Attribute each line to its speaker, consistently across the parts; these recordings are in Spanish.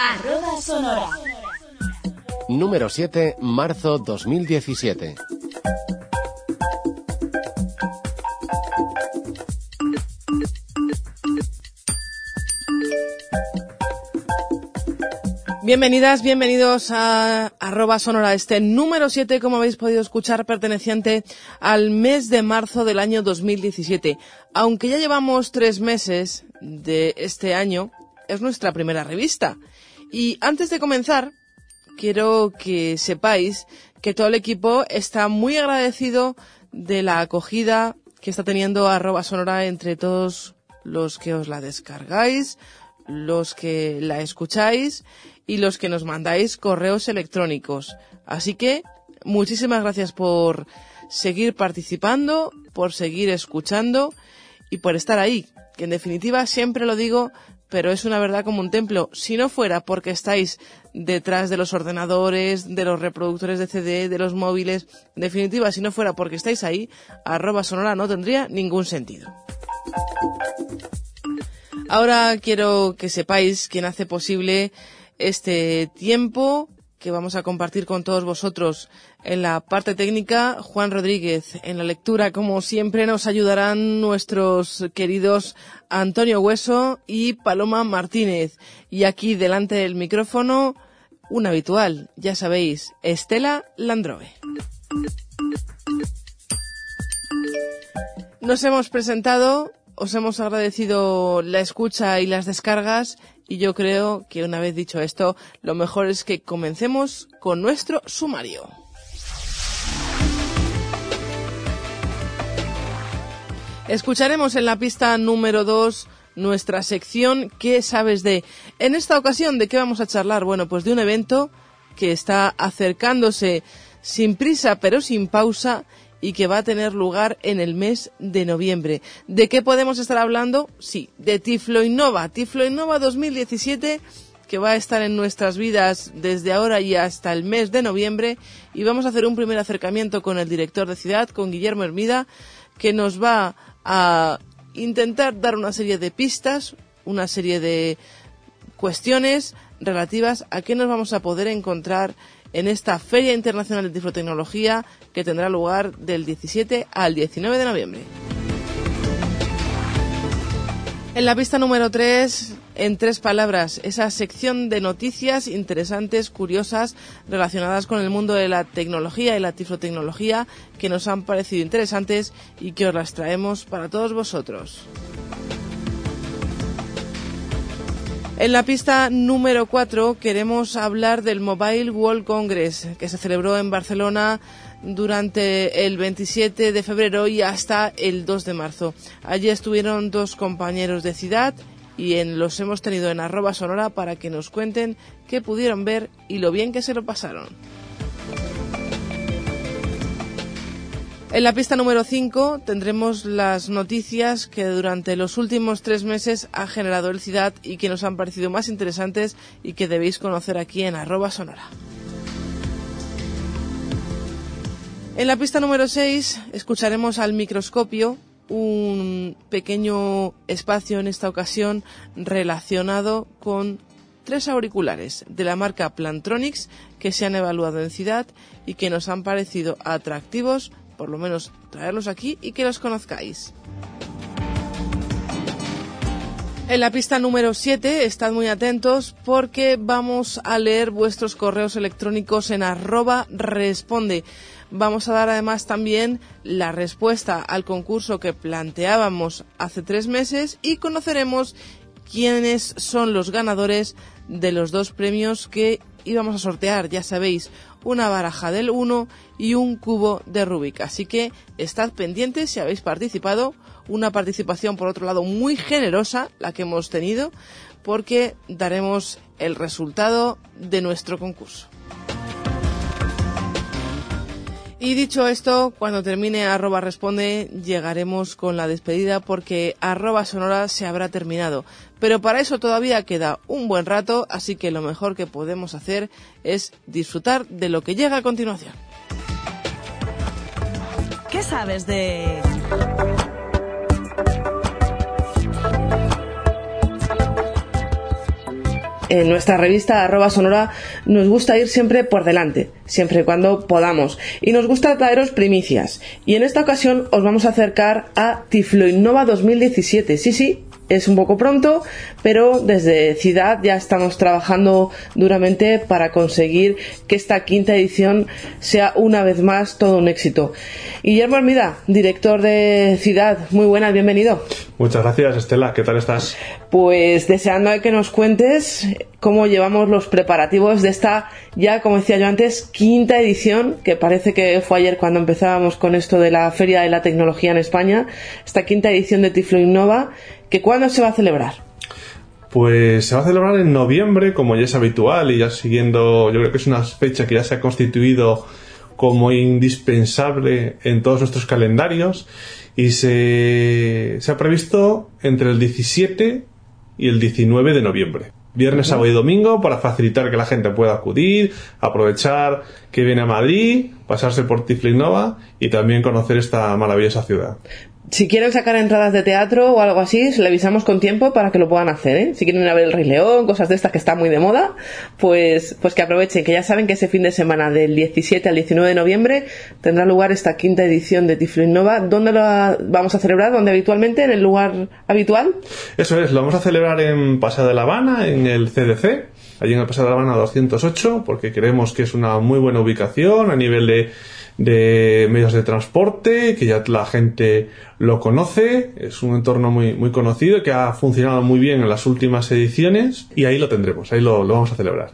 Speaker 1: Arroba Sonora.
Speaker 2: Número 7, marzo 2017.
Speaker 3: Bienvenidas, bienvenidos a arroba sonora este número 7, como habéis podido escuchar, perteneciente al mes de marzo del año 2017. Aunque ya llevamos tres meses de este año, es nuestra primera revista. Y antes de comenzar, quiero que sepáis que todo el equipo está muy agradecido de la acogida que está teniendo arroba sonora entre todos los que os la descargáis, los que la escucháis y los que nos mandáis correos electrónicos. Así que muchísimas gracias por seguir participando, por seguir escuchando y por estar ahí, que en definitiva siempre lo digo, pero es una verdad como un templo. Si no fuera porque estáis detrás de los ordenadores, de los reproductores de CD, de los móviles, en definitiva, si no fuera porque estáis ahí, arroba sonora no tendría ningún sentido. Ahora quiero que sepáis quién hace posible este tiempo que vamos a compartir con todos vosotros. En la parte técnica, Juan Rodríguez. En la lectura, como siempre, nos ayudarán nuestros queridos Antonio Hueso y Paloma Martínez. Y aquí, delante del micrófono, un habitual, ya sabéis, Estela Landrove. Nos hemos presentado, os hemos agradecido la escucha y las descargas y yo creo que una vez dicho esto, lo mejor es que comencemos con nuestro sumario. Escucharemos en la pista número 2 nuestra sección ¿Qué sabes de? En esta ocasión, ¿de qué vamos a charlar? Bueno, pues de un evento que está acercándose sin prisa pero sin pausa y que va a tener lugar en el mes de noviembre. ¿De qué podemos estar hablando? Sí, de Tiflo Innova. Tiflo Innova 2017 que va a estar en nuestras vidas desde ahora y hasta el mes de noviembre y vamos a hacer un primer acercamiento con el director de ciudad, con Guillermo Hermida, que nos va a intentar dar una serie de pistas, una serie de cuestiones relativas a qué nos vamos a poder encontrar en esta Feria Internacional de Tiflotecnología que tendrá lugar del 17 al 19 de noviembre. En la pista número 3, en tres palabras, esa sección de noticias interesantes, curiosas, relacionadas con el mundo de la tecnología y la tiflotecnología que nos han parecido interesantes y que os las traemos para todos vosotros. En la pista número 4 queremos hablar del Mobile World Congress que se celebró en Barcelona durante el 27 de febrero y hasta el 2 de marzo. Allí estuvieron dos compañeros de ciudad y en, los hemos tenido en arroba sonora para que nos cuenten qué pudieron ver y lo bien que se lo pasaron. En la pista número 5 tendremos las noticias que durante los últimos tres meses ha generado el CIDAD y que nos han parecido más interesantes y que debéis conocer aquí en arroba sonora. En la pista número 6 escucharemos al microscopio, un pequeño espacio en esta ocasión relacionado con tres auriculares de la marca Plantronics que se han evaluado en ciudad y que nos han parecido atractivos por lo menos traerlos aquí y que los conozcáis. En la pista número 7, estad muy atentos porque vamos a leer vuestros correos electrónicos en arroba responde. Vamos a dar además también la respuesta al concurso que planteábamos hace tres meses y conoceremos quiénes son los ganadores de los dos premios que íbamos a sortear, ya sabéis, una baraja del 1 y un cubo de Rubik. Así que estad pendientes si habéis participado. Una participación, por otro lado, muy generosa, la que hemos tenido, porque daremos el resultado de nuestro concurso. Y dicho esto, cuando termine arroba responde, llegaremos con la despedida porque arroba sonora se habrá terminado. Pero para eso todavía queda un buen rato, así que lo mejor que podemos hacer es disfrutar de lo que llega a continuación.
Speaker 1: ¿Qué sabes de...?
Speaker 3: en nuestra revista arroba sonora nos gusta ir siempre por delante, siempre y cuando podamos. Y nos gusta traeros primicias. Y en esta ocasión os vamos a acercar a Tiflo Innova 2017. Sí, sí, es un poco pronto, pero desde Ciudad ya estamos trabajando duramente para conseguir que esta quinta edición sea una vez más todo un éxito. Guillermo Armida, director de Ciudad, muy buenas, bienvenido.
Speaker 4: Muchas gracias, Estela, ¿qué tal estás?
Speaker 3: Pues deseando que nos cuentes cómo llevamos los preparativos de esta, ya como decía yo antes, quinta edición, que parece que fue ayer cuando empezábamos con esto de la Feria de la Tecnología en España, esta quinta edición de Tiflo Innova, que cuándo se va a celebrar.
Speaker 4: Pues se va a celebrar en noviembre, como ya es habitual, y ya siguiendo, yo creo que es una fecha que ya se ha constituido como indispensable en todos nuestros calendarios y se, se ha previsto entre el 17 y el 19 de noviembre. Viernes, sábado y domingo para facilitar que la gente pueda acudir, aprovechar que viene a Madrid, pasarse por Tiflinova y también conocer esta maravillosa ciudad
Speaker 3: si quieren sacar entradas de teatro o algo así, le avisamos con tiempo para que lo puedan hacer, ¿eh? Si quieren ir a ver el Rey León, cosas de estas que están muy de moda, pues, pues que aprovechen, que ya saben que ese fin de semana del 17 al 19 de noviembre tendrá lugar esta quinta edición de Tiflo Innova. ¿Dónde lo vamos a celebrar? ¿Dónde habitualmente? ¿En el lugar habitual?
Speaker 4: Eso es, lo vamos a celebrar en Paseo de la Habana, en el CDC, allí en el Paseo de la Habana 208, porque creemos que es una muy buena ubicación a nivel de de medios de transporte, que ya la gente lo conoce, es un entorno muy, muy conocido que ha funcionado muy bien en las últimas ediciones y ahí lo tendremos, ahí lo, lo vamos a celebrar.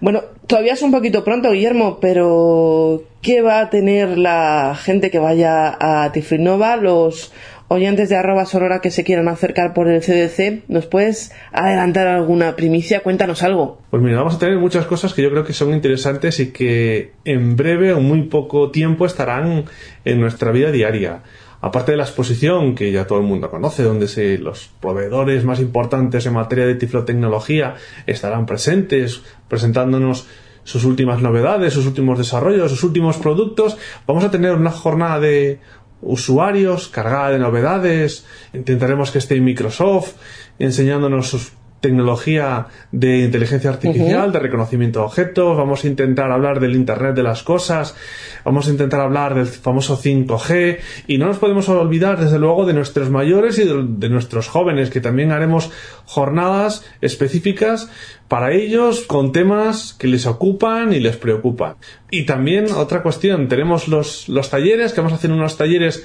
Speaker 3: Bueno, todavía es un poquito pronto, Guillermo, pero ¿qué va a tener la gente que vaya a Tifrinova, los oyentes de arroba sonora que se quieran acercar por el CDC, ¿nos puedes adelantar alguna primicia? Cuéntanos algo.
Speaker 4: Pues mira, vamos a tener muchas cosas que yo creo que son interesantes y que en breve o muy poco tiempo estarán en nuestra vida diaria. Aparte de la exposición, que ya todo el mundo conoce, donde se, los proveedores más importantes en materia de tiflotecnología estarán presentes, presentándonos sus últimas novedades, sus últimos desarrollos, sus últimos productos. Vamos a tener una jornada de usuarios, cargada de novedades. Intentaremos que esté Microsoft enseñándonos sus tecnología de inteligencia artificial, de reconocimiento de objetos, vamos a intentar hablar del Internet de las cosas, vamos a intentar hablar del famoso 5G y no nos podemos olvidar desde luego de nuestros mayores y de, nuestros jóvenes, que también haremos jornadas específicas para ellos con temas que les ocupan y les preocupan. Y también otra cuestión, tenemos los, los talleres, que vamos a hacer unos talleres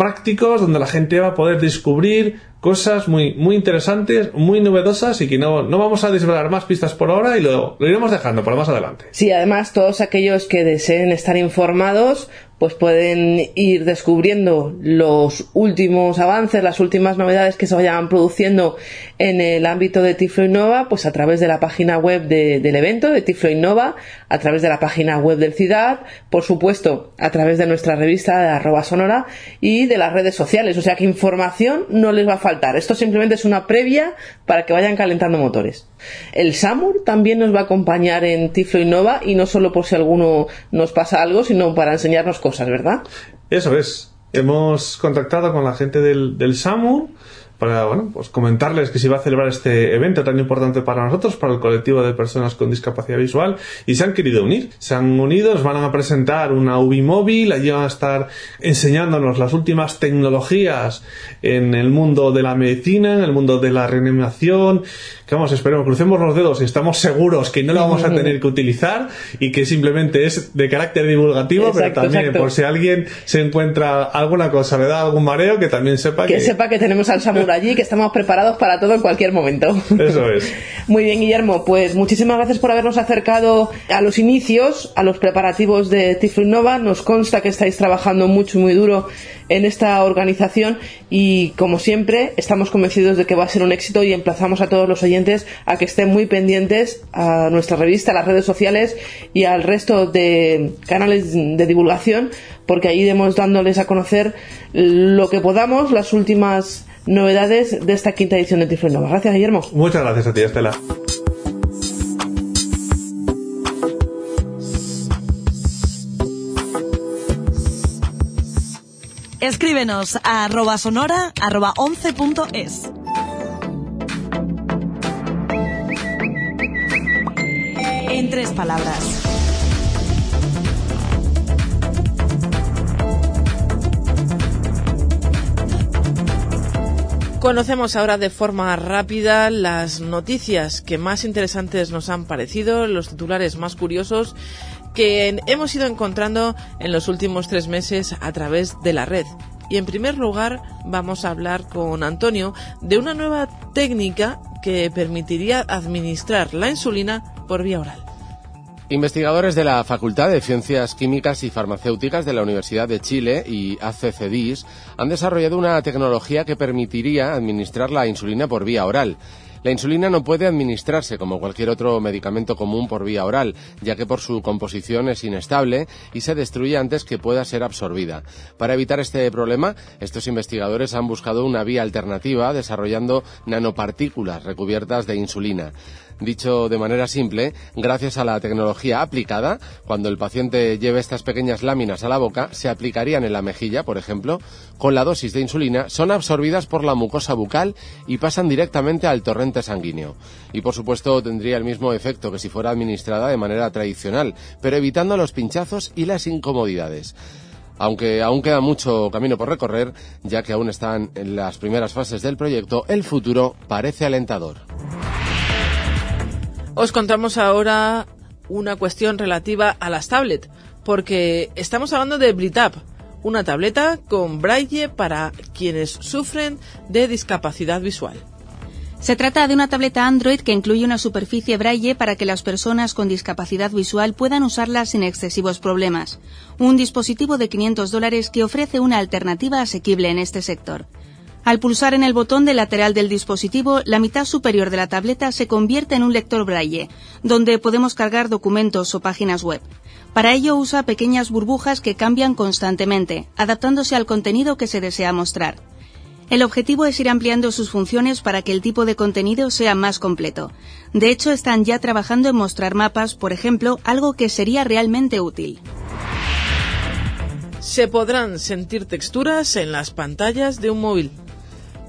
Speaker 4: prácticos donde la gente va a poder descubrir cosas muy, muy interesantes, muy novedosas y que no, no vamos a desvelar más pistas por ahora y lo, lo iremos dejando para más adelante.
Speaker 3: Sí, además todos aquellos que deseen estar informados pues pueden ir descubriendo los últimos avances, las últimas novedades que se vayan produciendo en el ámbito de Tiflo Innova, pues a través de la página web del evento de Tiflo Innova, a través de la página web del CIDAD, por supuesto, a través de nuestra revista de arroba sonora y de las redes sociales. O sea que información no les va a faltar. Esto simplemente es una previa para que vayan calentando motores. El SAMUR también nos va a acompañar en Tiflo Innova y no solo por si alguno nos pasa algo, sino para enseñarnos cosas, ¿verdad?
Speaker 4: Eso es. Hemos contactado con la gente del, del SAMUR para bueno, pues comentarles que se va a celebrar este evento tan importante para nosotros, para el colectivo de personas con discapacidad visual, y se han querido unir. Se han unido, nos van a presentar una UBI móvil, allí van a estar enseñándonos las últimas tecnologías en el mundo de la medicina, en el mundo de la reanimación, que vamos, esperemos, crucemos los dedos y estamos seguros que no lo vamos a tener que utilizar y que simplemente es de carácter divulgativo, pero también por si alguien se encuentra alguna cosa, le da algún mareo, que también sepa
Speaker 3: que... Que sepa que tenemos al Allí, que estamos preparados para todo en cualquier momento.
Speaker 4: Eso es.
Speaker 3: Muy bien, Guillermo, pues muchísimas gracias por habernos acercado a los inicios, a los preparativos de Tiflo Innova. Nos consta que estáis trabajando mucho y muy duro en esta organización y como siempre estamos convencidos de que va a ser un éxito y emplazamos a todos los oyentes a que estén muy pendientes a nuestra revista, a las redes sociales y al resto de canales de divulgación porque ahí iremos dándoles a conocer lo que podamos, las últimas novedades de esta quinta edición de Tiflo Gracias, Guillermo.
Speaker 4: Muchas gracias a ti, Estela.
Speaker 1: Escríbenos a arroba sonora arroba 11.es. en tres palabras.
Speaker 3: Conocemos ahora de forma rápida las noticias que más interesantes nos han parecido, los titulares más curiosos que hemos ido encontrando en los últimos tres meses a través de la red. Y en primer lugar vamos a hablar con Antonio de una nueva técnica que permitiría administrar la insulina por vía oral.
Speaker 2: Investigadores de la Facultad de Ciencias Químicas y Farmacéuticas de la Universidad de Chile y ACCDIS han desarrollado una tecnología que permitiría administrar la insulina por vía oral. La insulina no puede administrarse como cualquier otro medicamento común por vía oral, ya que por su composición es inestable y se destruye antes que pueda ser absorbida. Para evitar este problema, estos investigadores han buscado una vía alternativa desarrollando nanopartículas recubiertas de insulina. Dicho de manera simple, gracias a la tecnología aplicada, cuando el paciente lleve estas pequeñas láminas a la boca, se aplicarían en la mejilla, por ejemplo, con la dosis de insulina, son absorbidas por la mucosa bucal y pasan directamente al torrente sanguíneo. Y por supuesto tendría el mismo efecto que si fuera administrada de manera tradicional, pero evitando los pinchazos y las incomodidades aunque aún queda mucho camino por recorrer, ya que aún están en las primeras fases del proyecto, el futuro parece alentador.
Speaker 3: Os contamos ahora una cuestión relativa a las tablets, porque estamos hablando de Britap, una tableta con braille para quienes sufren de discapacidad visual.
Speaker 5: Se trata de una tableta Android que incluye una superficie braille para que las personas con discapacidad visual puedan usarla sin excesivos problemas. Un dispositivo de 500 dólares que ofrece una alternativa asequible en este sector. Al pulsar en el botón del lateral del dispositivo, la mitad superior de la tableta se convierte en un lector braille, donde podemos cargar documentos o páginas web. Para ello usa pequeñas burbujas que cambian constantemente, adaptándose al contenido que se desea mostrar. El objetivo es ir ampliando sus funciones para que el tipo de contenido sea más completo. De hecho, están ya trabajando en mostrar mapas, por ejemplo, algo que sería realmente útil.
Speaker 3: Se podrán sentir texturas en las pantallas de un móvil.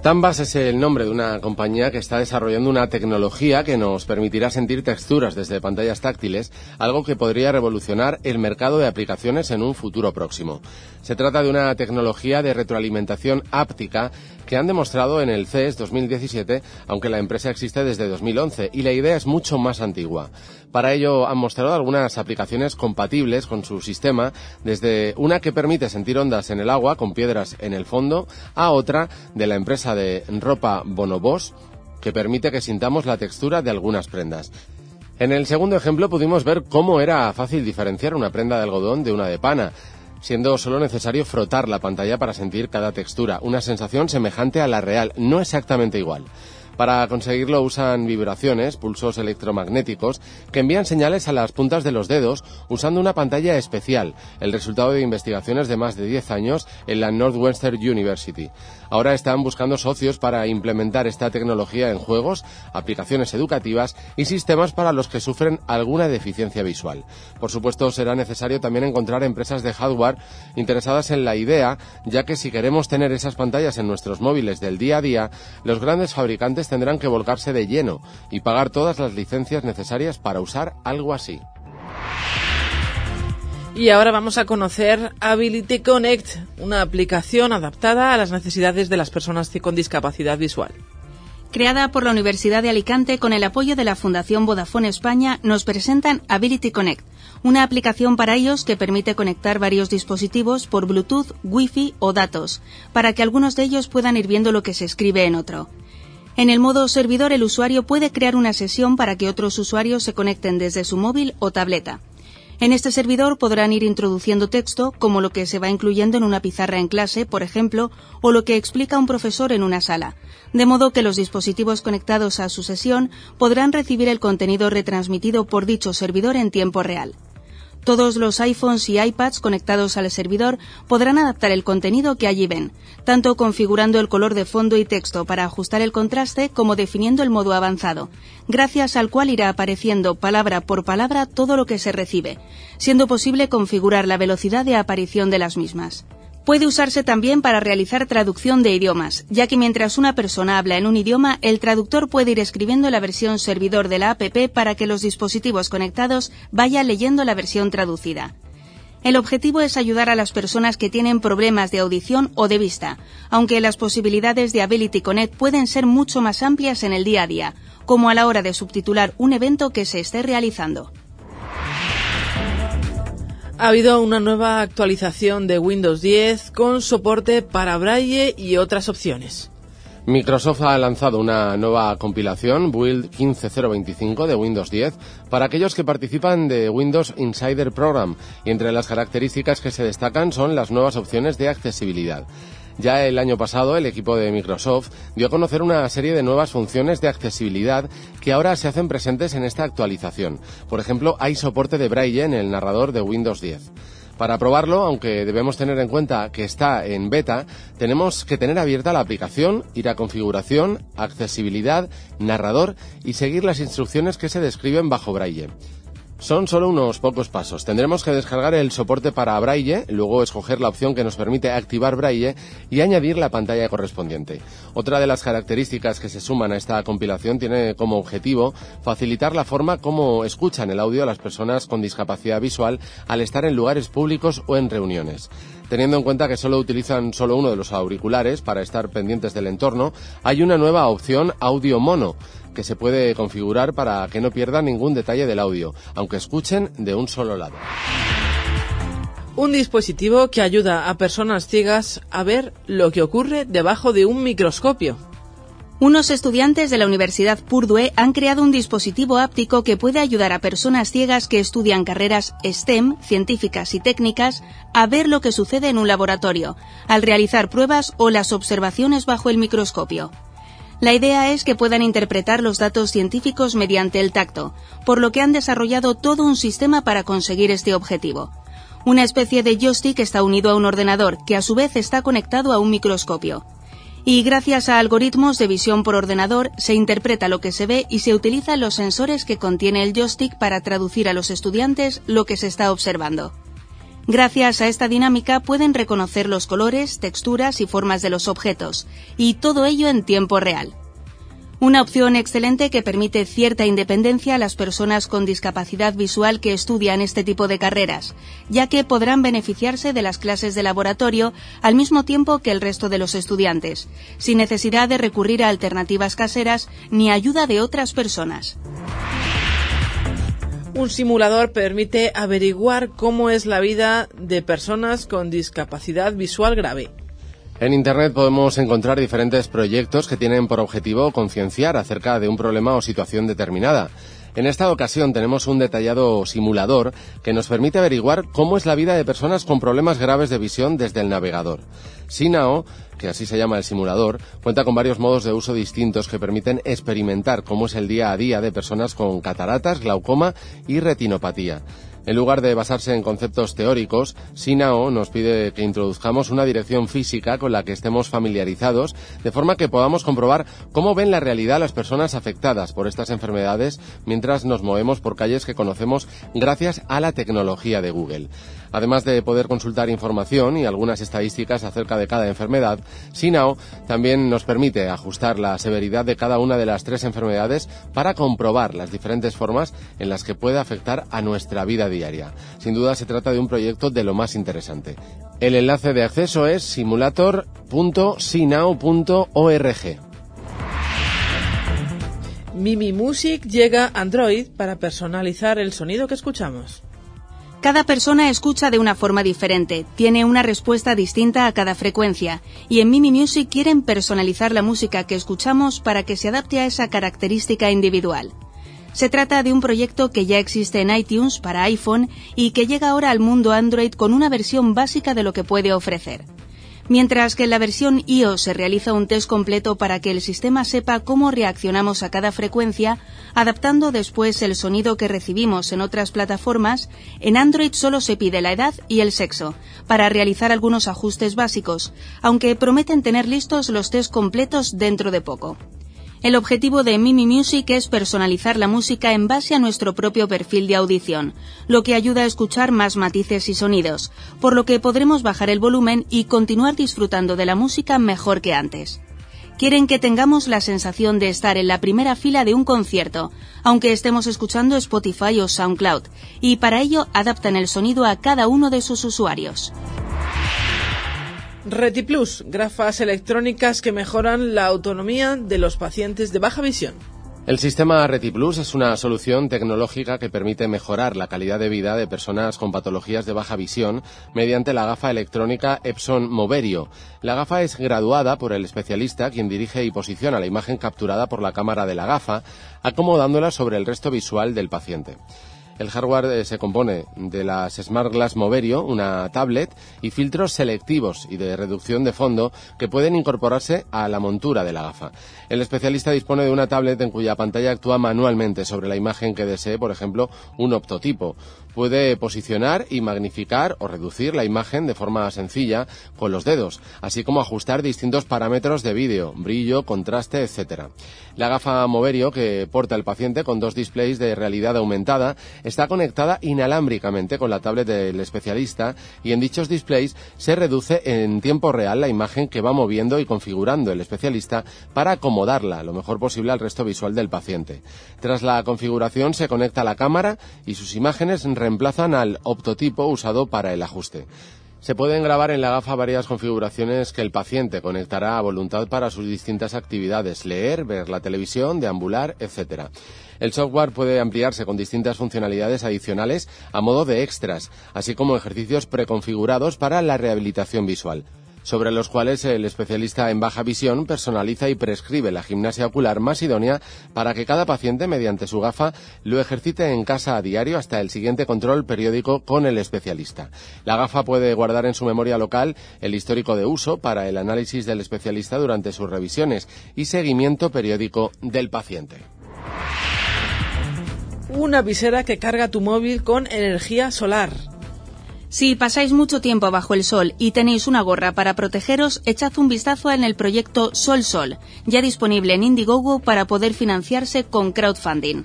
Speaker 2: Tambas es el nombre de una compañía que está desarrollando una tecnología que nos permitirá sentir texturas desde pantallas táctiles, algo que podría revolucionar el mercado de aplicaciones en un futuro próximo. Se trata de una tecnología de retroalimentación áptica que han demostrado en el CES 2017, aunque la empresa existe desde 2011 y la idea es mucho más antigua. Para ello han mostrado algunas aplicaciones compatibles con su sistema, desde una que permite sentir ondas en el agua con piedras en el fondo, a otra de la empresa de ropa Bonobos, que permite que sintamos la textura de algunas prendas. En el segundo ejemplo pudimos ver cómo era fácil diferenciar una prenda de algodón de una de pana, siendo solo necesario frotar la pantalla para sentir cada textura, una sensación semejante a la real, no exactamente igual. Para conseguirlo usan vibraciones, pulsos electromagnéticos, que envían señales a las puntas de los dedos usando una pantalla especial, el resultado de investigaciones de más de 10 años en la Northwestern University. Ahora están buscando socios para implementar esta tecnología en juegos, aplicaciones educativas y sistemas para los que sufren alguna deficiencia visual. Por supuesto, será necesario también encontrar empresas de hardware interesadas en la idea, ya que si queremos tener esas pantallas en nuestros móviles del día a día, los grandes fabricantes tendrán que volcarse de lleno y pagar todas las licencias necesarias para usar algo así.
Speaker 3: Y ahora vamos a conocer Ability Connect, una aplicación adaptada a las necesidades de las personas con discapacidad visual.
Speaker 5: Creada por la Universidad de Alicante con el apoyo de la Fundación Vodafone España, nos presentan Ability Connect, una aplicación para ellos que permite conectar varios dispositivos por Bluetooth, Wi-Fi o datos, para que algunos de ellos puedan ir viendo lo que se escribe en otro. En el modo servidor, el usuario puede crear una sesión para que otros usuarios se conecten desde su móvil o tableta. En este servidor podrán ir introduciendo texto, como lo que se va incluyendo en una pizarra en clase, por ejemplo, o lo que explica un profesor en una sala, de modo que los dispositivos conectados a su sesión podrán recibir el contenido retransmitido por dicho servidor en tiempo real. Todos los iPhones y iPads conectados al servidor podrán adaptar el contenido que allí ven, tanto configurando el color de fondo y texto para ajustar el contraste como definiendo el modo avanzado, gracias al cual irá apareciendo palabra por palabra todo lo que se recibe, siendo posible configurar la velocidad de aparición de las mismas. Puede usarse también para realizar traducción de idiomas, ya que mientras una persona habla en un idioma, el traductor puede ir escribiendo la versión servidor de la APP para que los dispositivos conectados vayan leyendo la versión traducida. El objetivo es ayudar a las personas que tienen problemas de audición o de vista, aunque las posibilidades de Ability Connect pueden ser mucho más amplias en el día a día, como a la hora de subtitular un evento que se esté realizando.
Speaker 3: Ha habido una nueva actualización de Windows 10 con soporte para Braille y otras opciones.
Speaker 2: Microsoft ha lanzado una nueva compilación, Build 15025 de Windows 10, para aquellos que participan de Windows Insider Program, y entre las características que se destacan son las nuevas opciones de accesibilidad. Ya el año pasado el equipo de Microsoft dio a conocer una serie de nuevas funciones de accesibilidad que ahora se hacen presentes en esta actualización. Por ejemplo, hay soporte de braille en el narrador de Windows 10. Para probarlo, aunque debemos tener en cuenta que está en beta, tenemos que tener abierta la aplicación, ir a configuración, accesibilidad, narrador y seguir las instrucciones que se describen bajo braille. Son solo unos pocos pasos. Tendremos que descargar el soporte para Braille, luego escoger la opción que nos permite activar Braille y añadir la pantalla correspondiente. Otra de las características que se suman a esta compilación tiene como objetivo facilitar la forma como escuchan el audio las personas con discapacidad visual al estar en lugares públicos o en reuniones. Teniendo en cuenta que solo utilizan solo uno de los auriculares para estar pendientes del entorno, hay una nueva opción audio mono que se puede configurar para que no pierdan ningún detalle del audio, aunque escuchen de un solo lado.
Speaker 3: Un dispositivo que ayuda a personas ciegas a ver lo que ocurre debajo de un microscopio.
Speaker 5: Unos estudiantes de la Universidad Purdue han creado un dispositivo áptico que puede ayudar a personas ciegas que estudian carreras STEM, científicas y técnicas, a ver lo que sucede en un laboratorio, al realizar pruebas o las observaciones bajo el microscopio. La idea es que puedan interpretar los datos científicos mediante el tacto, por lo que han desarrollado todo un sistema para conseguir este objetivo. Una especie de joystick está unido a un ordenador, que a su vez está conectado a un microscopio. Y gracias a algoritmos de visión por ordenador se interpreta lo que se ve y se utilizan los sensores que contiene el joystick para traducir a los estudiantes lo que se está observando. Gracias a esta dinámica pueden reconocer los colores, texturas y formas de los objetos, y todo ello en tiempo real. Una opción excelente que permite cierta independencia a las personas con discapacidad visual que estudian este tipo de carreras, ya que podrán beneficiarse de las clases de laboratorio al mismo tiempo que el resto de los estudiantes, sin necesidad de recurrir a alternativas caseras ni ayuda de otras personas.
Speaker 3: Un simulador permite averiguar cómo es la vida de personas con discapacidad visual grave.
Speaker 2: En Internet podemos encontrar diferentes proyectos que tienen por objetivo concienciar acerca de un problema o situación determinada. En esta ocasión tenemos un detallado simulador que nos permite averiguar cómo es la vida de personas con problemas graves de visión desde el navegador. Sinao, que así se llama el simulador, cuenta con varios modos de uso distintos que permiten experimentar cómo es el día a día de personas con cataratas, glaucoma y retinopatía. En lugar de basarse en conceptos teóricos, Sinao nos pide que introduzcamos una dirección física con la que estemos familiarizados, de forma que podamos comprobar cómo ven la realidad las personas afectadas por estas enfermedades mientras nos movemos por calles que conocemos gracias a la tecnología de Google. Además de poder consultar información y algunas estadísticas acerca de cada enfermedad, Sinao también nos permite ajustar la severidad de cada una de las tres enfermedades para comprobar las diferentes formas en las que puede afectar a nuestra vida diaria. Sin duda se trata de un proyecto de lo más interesante. El enlace de acceso es simulator.sinao.org.
Speaker 3: Mimi Music llega Android para personalizar el sonido que escuchamos.
Speaker 5: Cada persona escucha de una forma diferente, tiene una respuesta distinta a cada frecuencia, y en Mimi Music quieren personalizar la música que escuchamos para que se adapte a esa característica individual. Se trata de un proyecto que ya existe en iTunes para iPhone y que llega ahora al mundo Android con una versión básica de lo que puede ofrecer mientras que en la versión iOS se realiza un test completo para que el sistema sepa cómo reaccionamos a cada frecuencia, adaptando después el sonido que recibimos en otras plataformas, en Android solo se pide la edad y el sexo, para realizar algunos ajustes básicos, aunque prometen tener listos los test completos dentro de poco. El objetivo de Mimi Music es personalizar la música en base a nuestro propio perfil de audición, lo que ayuda a escuchar más matices y sonidos, por lo que podremos bajar el volumen y continuar disfrutando de la música mejor que antes. Quieren que tengamos la sensación de estar en la primera fila de un concierto, aunque estemos escuchando Spotify o SoundCloud, y para ello adaptan el sonido a cada uno de sus usuarios.
Speaker 3: RetiPlus, gafas electrónicas que mejoran la autonomía de los pacientes de baja visión.
Speaker 2: El sistema RetiPlus es una solución tecnológica que permite mejorar la calidad de vida de personas con patologías de baja visión mediante la gafa electrónica Epson Moverio. La gafa es graduada por el especialista quien dirige y posiciona la imagen capturada por la cámara de la gafa, acomodándola sobre el resto visual del paciente. El hardware eh, se compone de las Smart Glass Moverio, una tablet, y filtros selectivos y de reducción de fondo que pueden incorporarse a la montura de la gafa. El especialista dispone de una tablet en cuya pantalla actúa manualmente sobre la imagen que desee, por ejemplo, un optotipo. Puede posicionar y magnificar o reducir la imagen de forma sencilla con los dedos, así como ajustar distintos parámetros de vídeo, brillo, contraste, etc. La gafa Moverio que porta el paciente con dos displays de realidad aumentada está conectada inalámbricamente con la tablet del especialista y en dichos displays se reduce en tiempo real la imagen que va moviendo y configurando el especialista para acomodarla lo mejor posible al resto visual del paciente. Tras la configuración se conecta la cámara y sus imágenes reemplazan al optotipo usado para el ajuste. Se pueden grabar en la gafa varias configuraciones que el paciente conectará a voluntad para sus distintas actividades, leer, ver la televisión, deambular, etc. El software puede ampliarse con distintas funcionalidades adicionales a modo de extras, así como ejercicios preconfigurados para la rehabilitación visual sobre los cuales el especialista en baja visión personaliza y prescribe la gimnasia ocular más idónea para que cada paciente, mediante su gafa, lo ejercite en casa a diario hasta el siguiente control periódico con el especialista. La gafa puede guardar en su memoria local el histórico de uso para el análisis del especialista durante sus revisiones y seguimiento periódico del paciente.
Speaker 3: Una visera que carga tu móvil con energía solar.
Speaker 5: Si pasáis mucho tiempo bajo el sol y tenéis una gorra para protegeros, echad un vistazo en el proyecto Sol Sol, ya disponible en Indiegogo para poder financiarse con crowdfunding.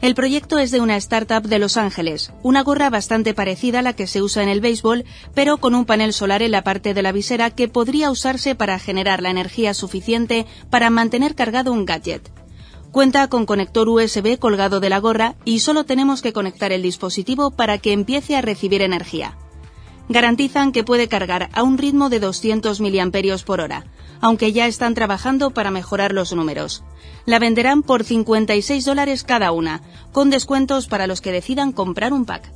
Speaker 5: El proyecto es de una startup de Los Ángeles, una gorra bastante parecida a la que se usa en el béisbol, pero con un panel solar en la parte de la visera que podría usarse para generar la energía suficiente para mantener cargado un gadget. Cuenta con conector USB colgado de la gorra y solo tenemos que conectar el dispositivo para que empiece a recibir energía. Garantizan que puede cargar a un ritmo de 200 mAh por hora, aunque ya están trabajando para mejorar los números. La venderán por 56 dólares cada una, con descuentos para los que decidan comprar un pack.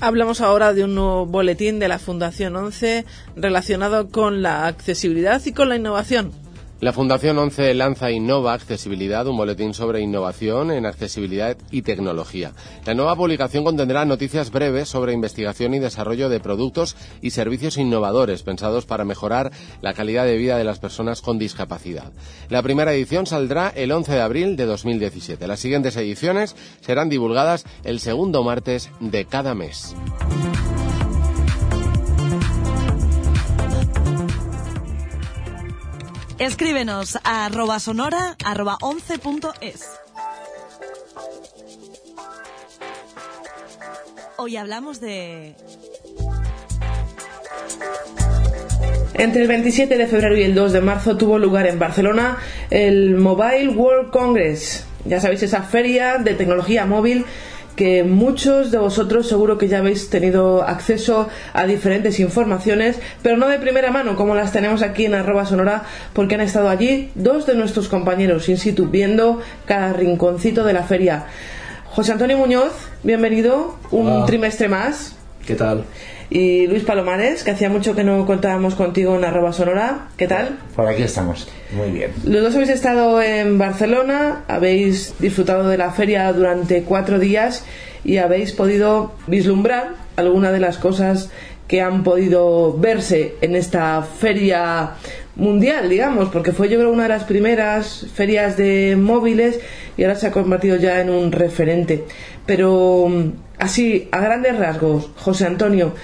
Speaker 3: Hablamos ahora de un nuevo boletín de la Fundación 11 relacionado con la accesibilidad y con la innovación.
Speaker 2: La Fundación 11 lanza Innova Accesibilidad, un boletín sobre innovación en accesibilidad y tecnología. La nueva publicación contendrá noticias breves sobre investigación y desarrollo de productos y servicios innovadores pensados para mejorar la calidad de vida de las personas con discapacidad. La primera edición saldrá el 11 de abril de 2017. Las siguientes ediciones serán divulgadas el segundo martes de cada mes.
Speaker 1: Escríbenos a arroba sonora arroba 11.es. Hoy hablamos de...
Speaker 3: Entre el 27 de febrero y el 2 de marzo tuvo lugar en Barcelona el Mobile World Congress. Ya sabéis, esa feria de tecnología móvil que muchos de vosotros seguro que ya habéis tenido acceso a diferentes informaciones, pero no de primera mano como las tenemos aquí en arroba sonora, porque han estado allí dos de nuestros compañeros in situ viendo cada rinconcito de la feria. José Antonio Muñoz, bienvenido, un trimestre más.
Speaker 6: ¿Qué tal?
Speaker 3: Y Luis Palomares, que hacía mucho que no contábamos contigo en arroba sonora. ¿Qué tal?
Speaker 6: Por aquí estamos. Muy bien.
Speaker 3: Los dos habéis estado en Barcelona, habéis disfrutado de la feria durante cuatro días y habéis podido vislumbrar algunas de las cosas que han podido verse en esta feria mundial, digamos, porque fue yo creo una de las primeras ferias de móviles y ahora se ha convertido ya en un referente. Pero así, a grandes rasgos, José Antonio,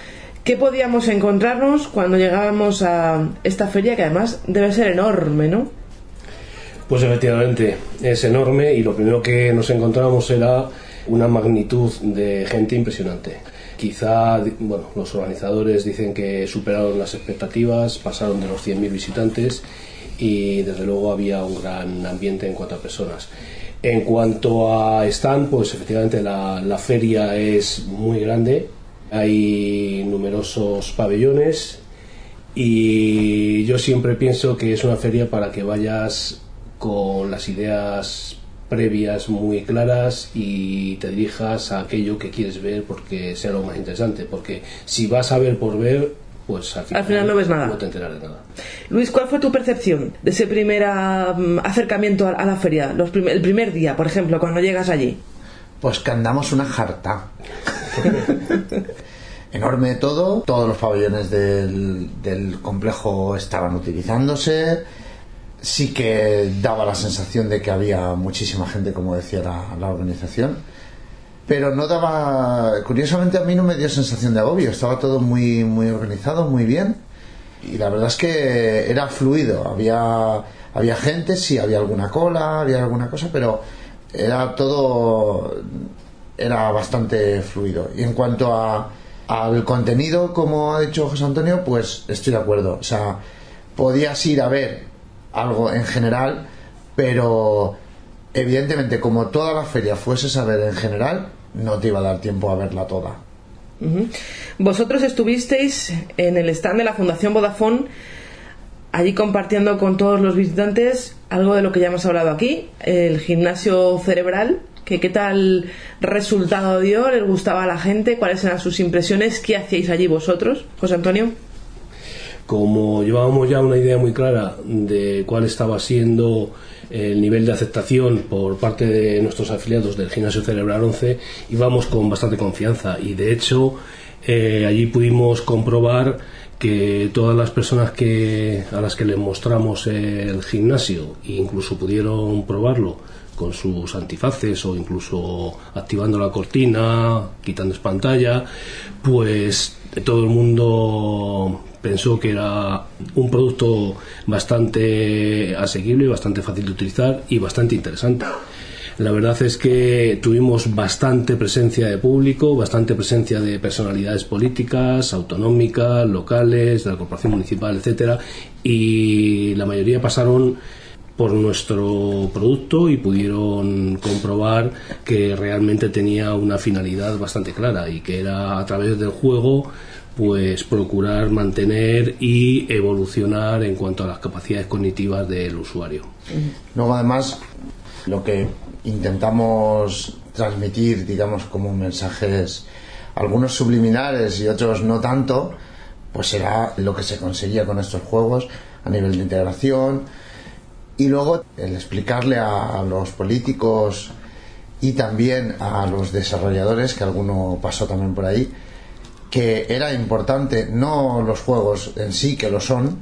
Speaker 3: ¿qué podíamos encontrarnos cuando llegábamos a esta feria que además debe ser enorme, ¿no?
Speaker 7: Pues efectivamente, es enorme y lo primero que nos encontramos era una magnitud de gente impresionante. Quizá, bueno, los organizadores dicen que superaron las expectativas, pasaron de los 100.000 visitantes y desde luego había un gran ambiente en cuanto a personas. En cuanto a stand, pues efectivamente la, la feria es muy grande, hay numerosos pabellones y yo siempre pienso que es una feria para que vayas con las ideas previas muy claras y te dirijas a aquello que quieres ver porque sea lo más interesante. Porque si vas a ver por ver, pues al final,
Speaker 3: no ves nada.
Speaker 7: No te enteras de nada.
Speaker 3: Luis, ¿cuál fue tu percepción de ese primer acercamiento a, la feria? Los el primer día, por ejemplo, cuando llegas allí.
Speaker 6: Pues que andamos una jarta. Enorme todo, todos los pabellones del, del complejo estaban utilizándose. Sí que daba la sensación de que había muchísima gente, como decía la, organización, pero no daba, curiosamente a mí no me dio sensación de agobio, estaba todo muy, muy organizado, muy bien, y la verdad es que era fluido, había, había gente, sí, había alguna cola, había alguna cosa, pero era todo, era bastante fluido. Y en cuanto a, al contenido, como ha dicho José Antonio, pues estoy de acuerdo, o sea, podías ir a ver algo en general, pero evidentemente como toda la feria fuese a ver en general, no te iba a dar tiempo a verla toda.
Speaker 3: Vosotros estuvisteis en el stand de la Fundación Vodafone, allí compartiendo con todos los visitantes algo de lo que ya hemos hablado aquí, el gimnasio cerebral. Que, ¿Qué tal resultado dio? ¿Les gustaba a la gente? ¿Cuáles eran sus impresiones? ¿Qué hacíais allí vosotros, José Antonio?
Speaker 7: como llevábamos ya una idea muy clara de cuál estaba siendo el nivel de aceptación por parte de nuestros afiliados del Gimnasio Cerebral 11, íbamos con bastante confianza y de hecho eh, allí pudimos comprobar que todas las personas que, a las que les mostramos el gimnasio e incluso pudieron probarlo con sus antifaces o incluso activando la cortina, quitando pantalla, pues todo el mundo pensó que era un producto bastante asequible, bastante fácil de utilizar y bastante interesante. La verdad es que tuvimos bastante presencia de público, bastante presencia de personalidades políticas, autonómicas, locales, de la corporación municipal, etcétera, y la mayoría pasaron por nuestro producto y pudieron comprobar que realmente tenía una finalidad bastante clara y que era a través del juego pues procurar mantener y evolucionar en cuanto a las capacidades cognitivas del usuario.
Speaker 6: Luego además lo que intentamos transmitir, digamos, como mensajes, algunos subliminares y otros no tanto, pues será lo que se conseguía con estos juegos a nivel de integración. Y luego el explicarle a, los políticos y también a los desarrolladores, que alguno pasó también por ahí, que era importante, no los juegos en sí, que lo son,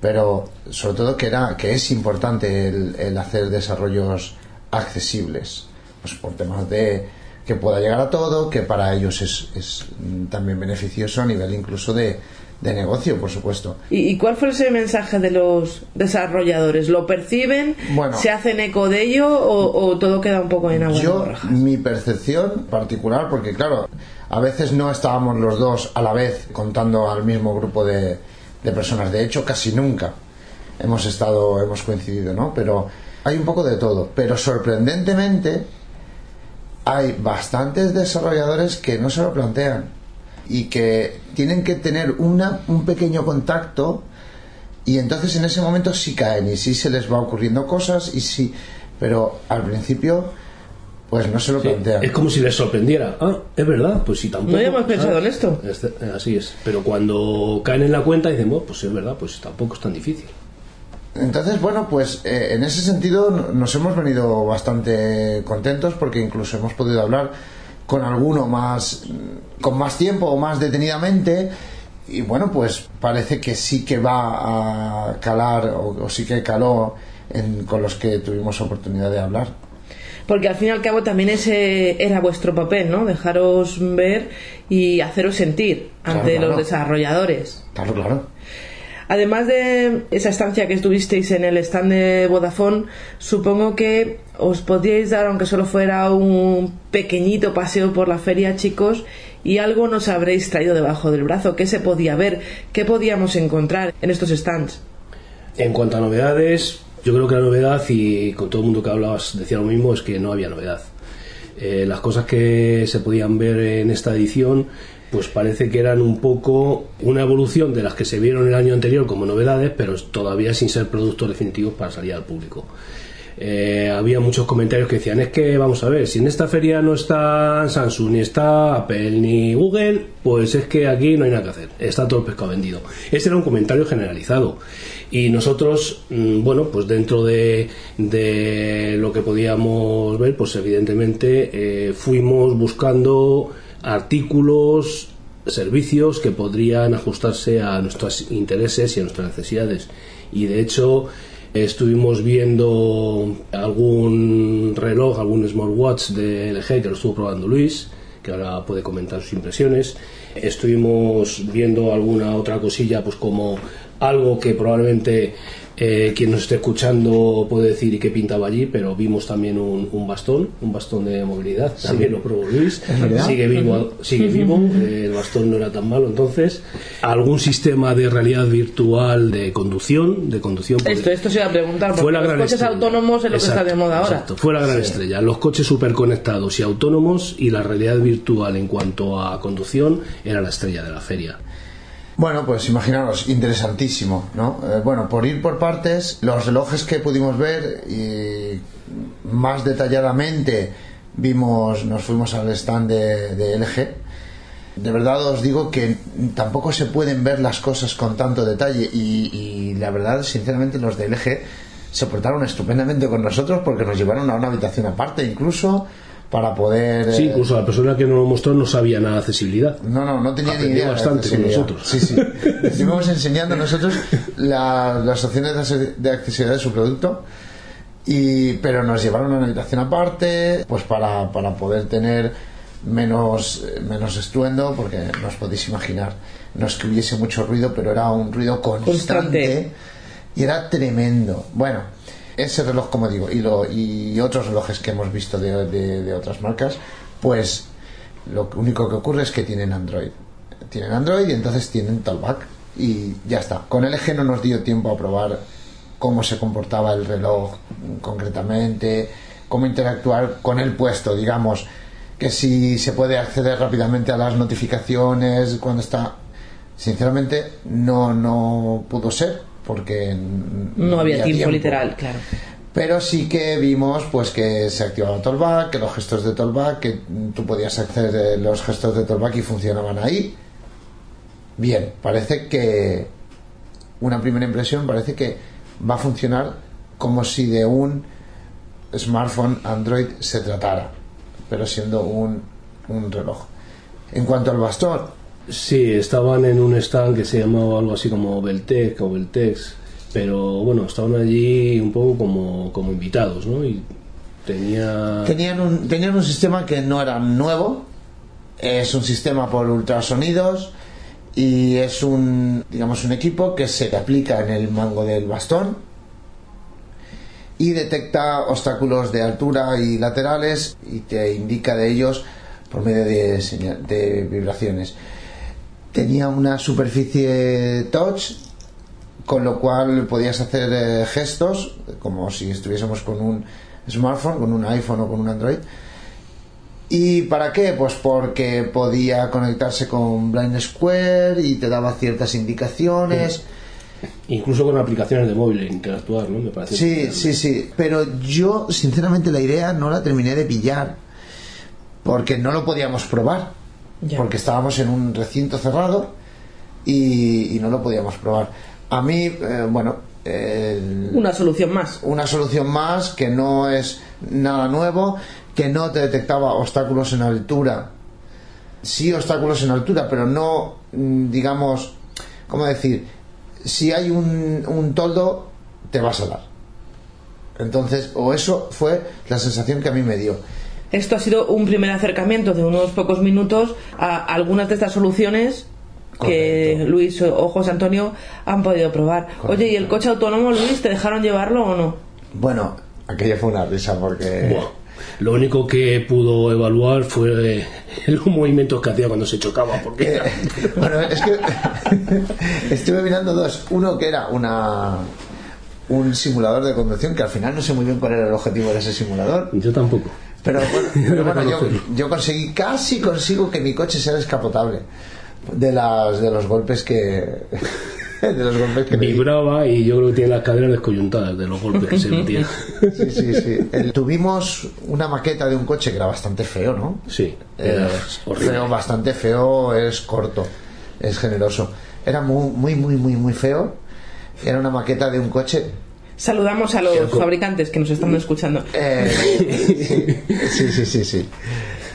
Speaker 6: pero sobre todo que, era, que es importante el, hacer desarrollos accesibles, pues por temas de que pueda llegar a todo, que para ellos es, es también beneficioso a nivel incluso de, de negocio, por supuesto.
Speaker 3: ¿Y, cuál fue ese mensaje de los desarrolladores? ¿Lo perciben? ¿Se hacen eco de ello o, todo queda un poco en agua?
Speaker 6: Yo, mi percepción particular, porque claro, a veces no estábamos los dos a la vez contando al mismo grupo de, de personas. De hecho, casi nunca hemos estado, hemos coincidido, ¿no? Pero hay un poco de todo. Pero sorprendentemente, hay bastantes desarrolladores que no se lo plantean y que tienen que tener una, un pequeño contacto y entonces en ese momento sí caen y sí se les va ocurriendo cosas y sí, pero al principio pues no se lo plantean.
Speaker 7: Es como si les sorprendiera. Ah, es verdad, pues sí, tampoco.
Speaker 3: No habíamos pensado en esto.
Speaker 7: Eh, así es. Pero cuando caen en la cuenta dicen, bueno, pues es verdad, pues tampoco es tan difícil.
Speaker 6: Entonces, bueno, pues eh, en ese sentido nos hemos venido bastante contentos porque incluso hemos podido hablar con alguno más con más tiempo o más detenidamente y bueno pues parece que sí que va a calar o, sí que caló con los que tuvimos oportunidad de hablar
Speaker 3: porque al fin y al cabo también ese era vuestro papel, ¿no? Dejaros ver y haceros sentir ante los desarrolladores.
Speaker 6: Claro, claro.
Speaker 3: Además de esa estancia que estuvisteis en el stand de Vodafone, supongo que os podíais dar, aunque solo fuera un pequeñito paseo por la feria, chicos, y algo nos habréis traído debajo del brazo. ¿Qué se podía ver? ¿Qué podíamos encontrar en estos stands?
Speaker 7: En cuanto a novedades, yo creo que la novedad, y con todo el mundo que hablabas decía lo mismo, es que no había novedad. Eh, las cosas que se podían ver en esta edición pues parece que eran un poco una evolución de las que se vieron el año anterior como novedades, pero todavía sin ser productos definitivos para salir al público. Eh, había muchos comentarios que decían, es que vamos a ver, si en esta feria no está Samsung, ni está Apple, ni Google, pues es que aquí no hay nada que hacer, está todo el pescado vendido. Ese era un comentario generalizado. Y nosotros, mm, bueno, pues dentro de, de lo que podíamos ver, pues evidentemente eh, fuimos buscando artículos, servicios que podrían ajustarse a nuestros intereses y a nuestras necesidades. Y de hecho, estuvimos viendo algún reloj, algún smartwatch de LG que lo estuvo probando Luis, que ahora puede comentar sus impresiones. Estuvimos viendo alguna otra cosilla, pues como algo que probablemente eh, quien nos esté escuchando puede decir y qué pintaba allí, pero vimos también un, bastón, un bastón de movilidad, también lo probó Luis, sigue vivo, sigue vivo eh, el bastón no era tan malo entonces. Algún sistema de realidad virtual de conducción, de conducción.
Speaker 3: Esto, esto se iba a preguntar, fue la los coches autónomos es lo que está de moda ahora. Exacto,
Speaker 7: fue la gran estrella. Los coches superconectados y autónomos y la realidad virtual en cuanto a conducción era la estrella de la feria.
Speaker 6: Bueno, pues imaginaros, interesantísimo, ¿no? Eh, bueno, por ir por partes, los relojes que pudimos ver y más detalladamente vimos, nos fuimos al stand de, LG. De verdad os digo que tampoco se pueden ver las cosas con tanto detalle y, y la verdad, sinceramente, los de LG se portaron estupendamente con nosotros porque nos llevaron a una habitación aparte incluso para poder...
Speaker 7: Sí, incluso la persona que nos lo mostró no sabía nada de accesibilidad.
Speaker 6: No, no, no tenía ni idea.
Speaker 7: bastante con nosotros.
Speaker 6: Sí, sí. Estuvimos enseñando nosotros las opciones de accesibilidad de su producto, y, pero nos llevaron a una habitación aparte, pues para, para poder tener menos, menos estruendo, porque no os podéis imaginar, no es que hubiese mucho ruido, pero era un ruido constante. constante. y era tremendo. Bueno, ese reloj, como digo, y, lo, y otros relojes que hemos visto de, otras marcas, pues lo único que ocurre es que tienen Android. Tienen Android y entonces tienen Talkback. Y ya está. Con LG no nos dio tiempo a probar cómo se comportaba el reloj concretamente, cómo interactuar con el puesto, digamos, que si se puede acceder rápidamente a las notificaciones cuando está. Sinceramente, no, no pudo ser porque
Speaker 3: no había, tiempo, literal, claro.
Speaker 6: Pero sí que vimos pues que se activaba Tollback, que los gestos de Tollback, que tú podías acceder a los gestos de Tollback y funcionaban ahí. Bien, parece que una primera impresión parece que va a funcionar como si de un smartphone Android se tratara, pero siendo un, un reloj. En cuanto al bastón,
Speaker 7: Sí, estaban en un stand que se llamaba algo así como Beltec o Beltex, pero bueno, estaban allí un poco como, como invitados, ¿no? Y tenía...
Speaker 6: Tenían un, tenían un sistema que no era nuevo, es un sistema por ultrasonidos y es un, digamos, un equipo que se aplica en el mango del bastón y detecta obstáculos de altura y laterales y te indica de ellos por medio de, de vibraciones tenía una superficie touch con lo cual podías hacer eh, gestos como si estuviésemos con un smartphone, con un iPhone o con un Android. ¿Y para qué? Pues porque podía conectarse con Blind Square y te daba ciertas indicaciones.
Speaker 7: Incluso con aplicaciones de móvil interactuar, ¿no? Me parece.
Speaker 6: Sí, sí, sí. Pero yo, sinceramente, la idea no la terminé de pillar. Porque no lo podíamos probar porque estábamos en un recinto cerrado y, no lo podíamos probar. A mí, eh, bueno...
Speaker 3: una solución más.
Speaker 6: Una solución más que no es nada nuevo, que no te detectaba obstáculos en altura. Sí obstáculos en altura, pero no, mm, digamos, ¿cómo decir? Si hay un, un toldo, te vas a dar. Entonces, o eso fue la sensación que a mí me dio.
Speaker 3: Esto ha sido un primer acercamiento de unos pocos minutos a algunas de estas soluciones que
Speaker 6: Correcto.
Speaker 3: Luis o José Antonio han podido probar. Oye, ¿y el coche autónomo, Luis, te dejaron llevarlo o no?
Speaker 6: Bueno, aquello fue una risa porque...
Speaker 7: Buah. Lo único que pudo evaluar fue eh, los movimientos que hacía cuando se chocaba, porque
Speaker 6: Eh, bueno, es que estuve mirando dos. Uno que era una un simulador de conducción, que al final no sé muy bien cuál era el objetivo de ese simulador.
Speaker 7: yo tampoco.
Speaker 6: Pero bueno, pero bueno, yo, yo conseguí, casi consigo que mi coche sea descapotable de las de los golpes que de los golpes que.
Speaker 7: Vibraba y yo creo que tiene las caderas descoyuntadas de los golpes que se metía.
Speaker 6: Sí, sí, sí. El- tuvimos una maqueta de un coche que era bastante feo, ¿no?
Speaker 7: Sí,
Speaker 6: Eh,
Speaker 7: horrible.
Speaker 6: feo, bastante feo, es corto, es generoso. Era muy, muy, muy, muy, muy feo. Era una maqueta de un coche.
Speaker 3: Saludamos a los fabricantes que nos están escuchando.
Speaker 6: eh, sí, sí, sí, sí.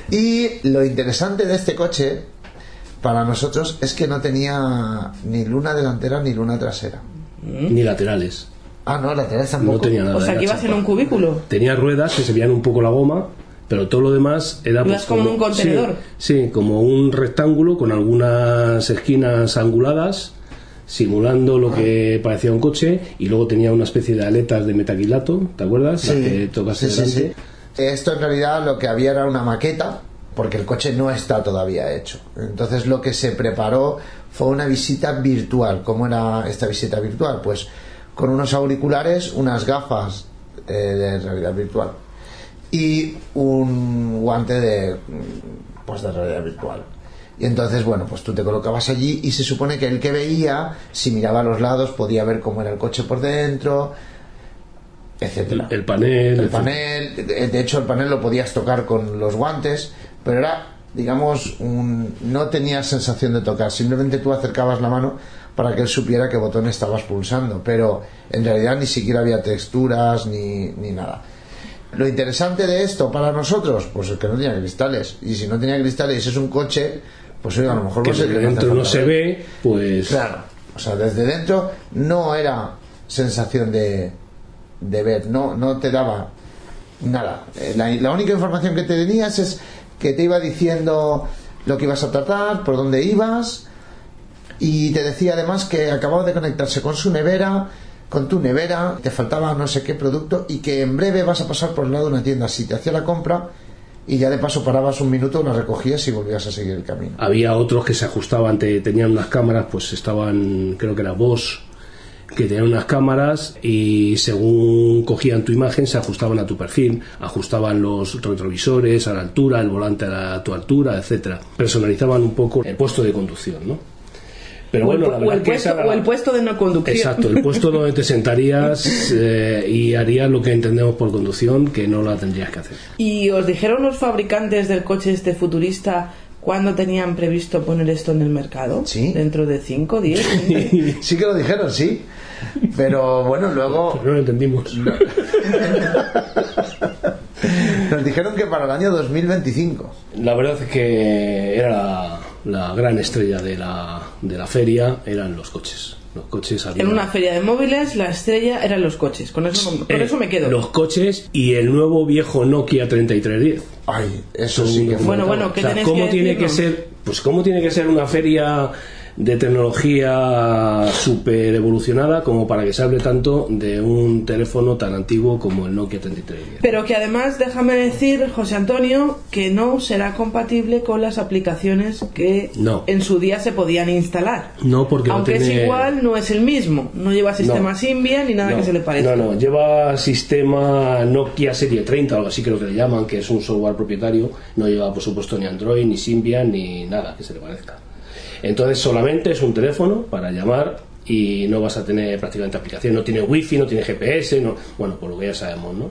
Speaker 6: Y lo interesante de este coche, para nosotros, es que no tenía ni luna delantera ni luna trasera.
Speaker 7: Ni laterales.
Speaker 6: Ah, no, laterales tampoco.
Speaker 7: No tenía nada.
Speaker 3: O sea, que ibas en un cubículo.
Speaker 7: Tenía ruedas que se veían un poco la goma, pero todo lo demás era pues,
Speaker 3: como en un contenedor.
Speaker 7: Sí, sí, como un rectángulo con algunas esquinas anguladas, simulando lo que parecía un coche, y luego tenía una especie de aletas de metaquilato, ¿te acuerdas? Las que tocas
Speaker 6: sí, sí, sí. Esto en realidad lo que había era una maqueta, porque el coche no está todavía hecho. Entonces lo que se preparó fue una visita virtual. ¿Cómo era esta visita virtual? Pues con unos auriculares, unas gafas eh, de realidad virtual y un guante de, pues, de realidad virtual. Y entonces, bueno, pues tú te colocabas allí y se supone que el que veía, si miraba a los lados, podía ver cómo era el coche por dentro, etcétera.
Speaker 7: El, el panel.
Speaker 6: El panel, de de hecho el panel lo podías tocar con los guantes, pero era, digamos, un, no tenías sensación de tocar, simplemente tú acercabas la mano para que él supiera qué botón estabas pulsando, pero en realidad ni siquiera había texturas ni, ni nada. Lo interesante de esto para nosotros, pues es que no tenía cristales, y si no tenía cristales es un coche, pues oiga, a lo mejor
Speaker 7: Que
Speaker 6: no
Speaker 7: desde dentro no se ve, pues.
Speaker 6: Claro, o sea, desde dentro no era sensación de, de ver, no, no te daba nada. Eh, La, la única información que te tenías es que te iba diciendo lo que ibas a tratar, por dónde ibas, y te decía además que acababa de conectarse con su nevera, con tu nevera, te faltaba no sé qué producto, y que en breve vas a pasar por el lado de una tienda. Si te hacía la compra, y ya de paso parabas un minuto, la recogías y volvías a seguir el camino.
Speaker 7: Había otros que se ajustaban, te- tenían unas cámaras, pues estaban, creo que era Bosch, que tenían unas cámaras y según cogían tu imagen se ajustaban a tu perfil, ajustaban los retrovisores a la altura, el volante a, la- a tu altura, etcétera. Personalizaban un poco el puesto de conducción, ¿no? Pero
Speaker 3: o, el,
Speaker 7: bueno,
Speaker 3: pu-
Speaker 7: la
Speaker 3: o
Speaker 7: verdad
Speaker 3: el
Speaker 7: que
Speaker 3: puesto,
Speaker 7: esa era-
Speaker 3: o el puesto de no conducción.
Speaker 7: Exacto, el puesto donde te sentarías eh, y harías lo que entendemos por conducción, que no la tendrías que hacer.
Speaker 3: ¿Y os dijeron los fabricantes del coche este futurista cuándo tenían previsto poner esto en el mercado?
Speaker 6: Sí.
Speaker 3: ¿Dentro de 5, 10?
Speaker 6: sí que lo dijeron, sí. Pero bueno, luego
Speaker 7: Pero no lo entendimos.
Speaker 6: nos dijeron que para el año 2025.
Speaker 7: La verdad es que era la, gran estrella de la, de la feria, eran los coches. Los coches había-
Speaker 3: En una feria de móviles, la estrella eran los coches. Con eso, con
Speaker 7: Eh,
Speaker 3: eso me quedo.
Speaker 7: Los coches y el nuevo viejo Nokia 3310.
Speaker 6: Ay, eso sí que fue.
Speaker 3: Bueno, bueno, ¿qué
Speaker 7: O sea, ¿cómo
Speaker 3: que
Speaker 7: tiene que ser? Pues cómo tiene que ser una feria de tecnología súper evolucionada como para que se hable tanto de un teléfono tan antiguo como el Nokia 3310.
Speaker 3: Pero que además, déjame decir, José Antonio, que no será compatible con las aplicaciones que
Speaker 7: No.
Speaker 3: en su día se podían instalar.
Speaker 7: No, porque no
Speaker 3: Aunque
Speaker 7: tiene-
Speaker 3: es igual, no es el mismo. No lleva sistema
Speaker 7: No.
Speaker 3: Symbian ni nada que se le parezca.
Speaker 7: No, no, lleva sistema Nokia Serie 30 o algo así creo que le llaman, que es un software propietario. No lleva, por supuesto, ni Android, ni Symbian, ni nada que se le parezca. Entonces solamente es un teléfono para llamar y no vas a tener prácticamente aplicación. No tiene wifi, no tiene GPS, no, bueno, por lo que ya sabemos, ¿no?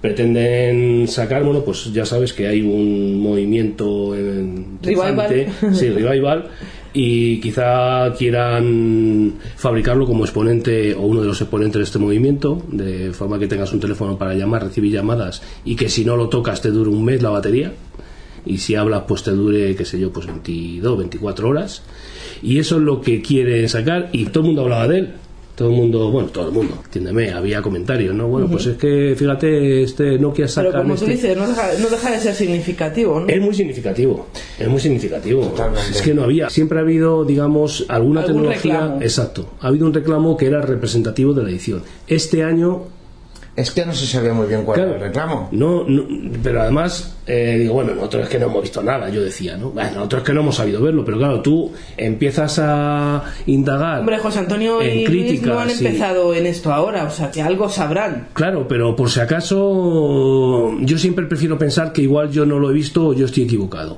Speaker 7: Pretenden sacar, bueno, pues ya sabes que hay un movimiento en
Speaker 3: Revival.
Speaker 7: sí, revival, y quizá quieran fabricarlo como exponente o uno de los exponentes de este movimiento, de forma que tengas un teléfono para llamar, recibir llamadas y que si no lo tocas te dure un mes la batería y si hablas pues te dure, qué sé yo, pues 22, 24 horas y eso es lo que quieren sacar y todo el mundo hablaba de él. todo el mundo, bueno, todo el mundo, entiéndeme, había comentarios, ¿no? Bueno, pues es que, fíjate, este Nokia saca...
Speaker 3: Pero como tú
Speaker 7: este-
Speaker 3: dices, no deja, no deja de ser significativo, ¿no?
Speaker 7: Es muy significativo, es muy significativo.
Speaker 6: Totalmente.
Speaker 7: Es que no había, siempre ha habido, digamos, alguna
Speaker 3: Algún
Speaker 7: tecnología,
Speaker 3: reclamo.
Speaker 7: exacto, ha habido un reclamo que era representativo de la edición. Este año
Speaker 6: Es que no se sabía muy bien cuál
Speaker 7: Claro.
Speaker 6: era el reclamo.
Speaker 7: No, no, pero además, eh, digo, bueno, nosotros es que no hemos visto nada, yo decía, ¿no? Bueno, nosotros es que no hemos sabido verlo, pero claro, tú empiezas a indagar.
Speaker 3: Hombre, José Antonio
Speaker 7: en
Speaker 3: y Luis no
Speaker 7: críticas
Speaker 3: han
Speaker 7: y-
Speaker 3: empezado en esto ahora, o sea que algo sabrán.
Speaker 7: Claro, pero por si acaso, yo siempre prefiero pensar que igual yo no lo he visto o yo estoy equivocado.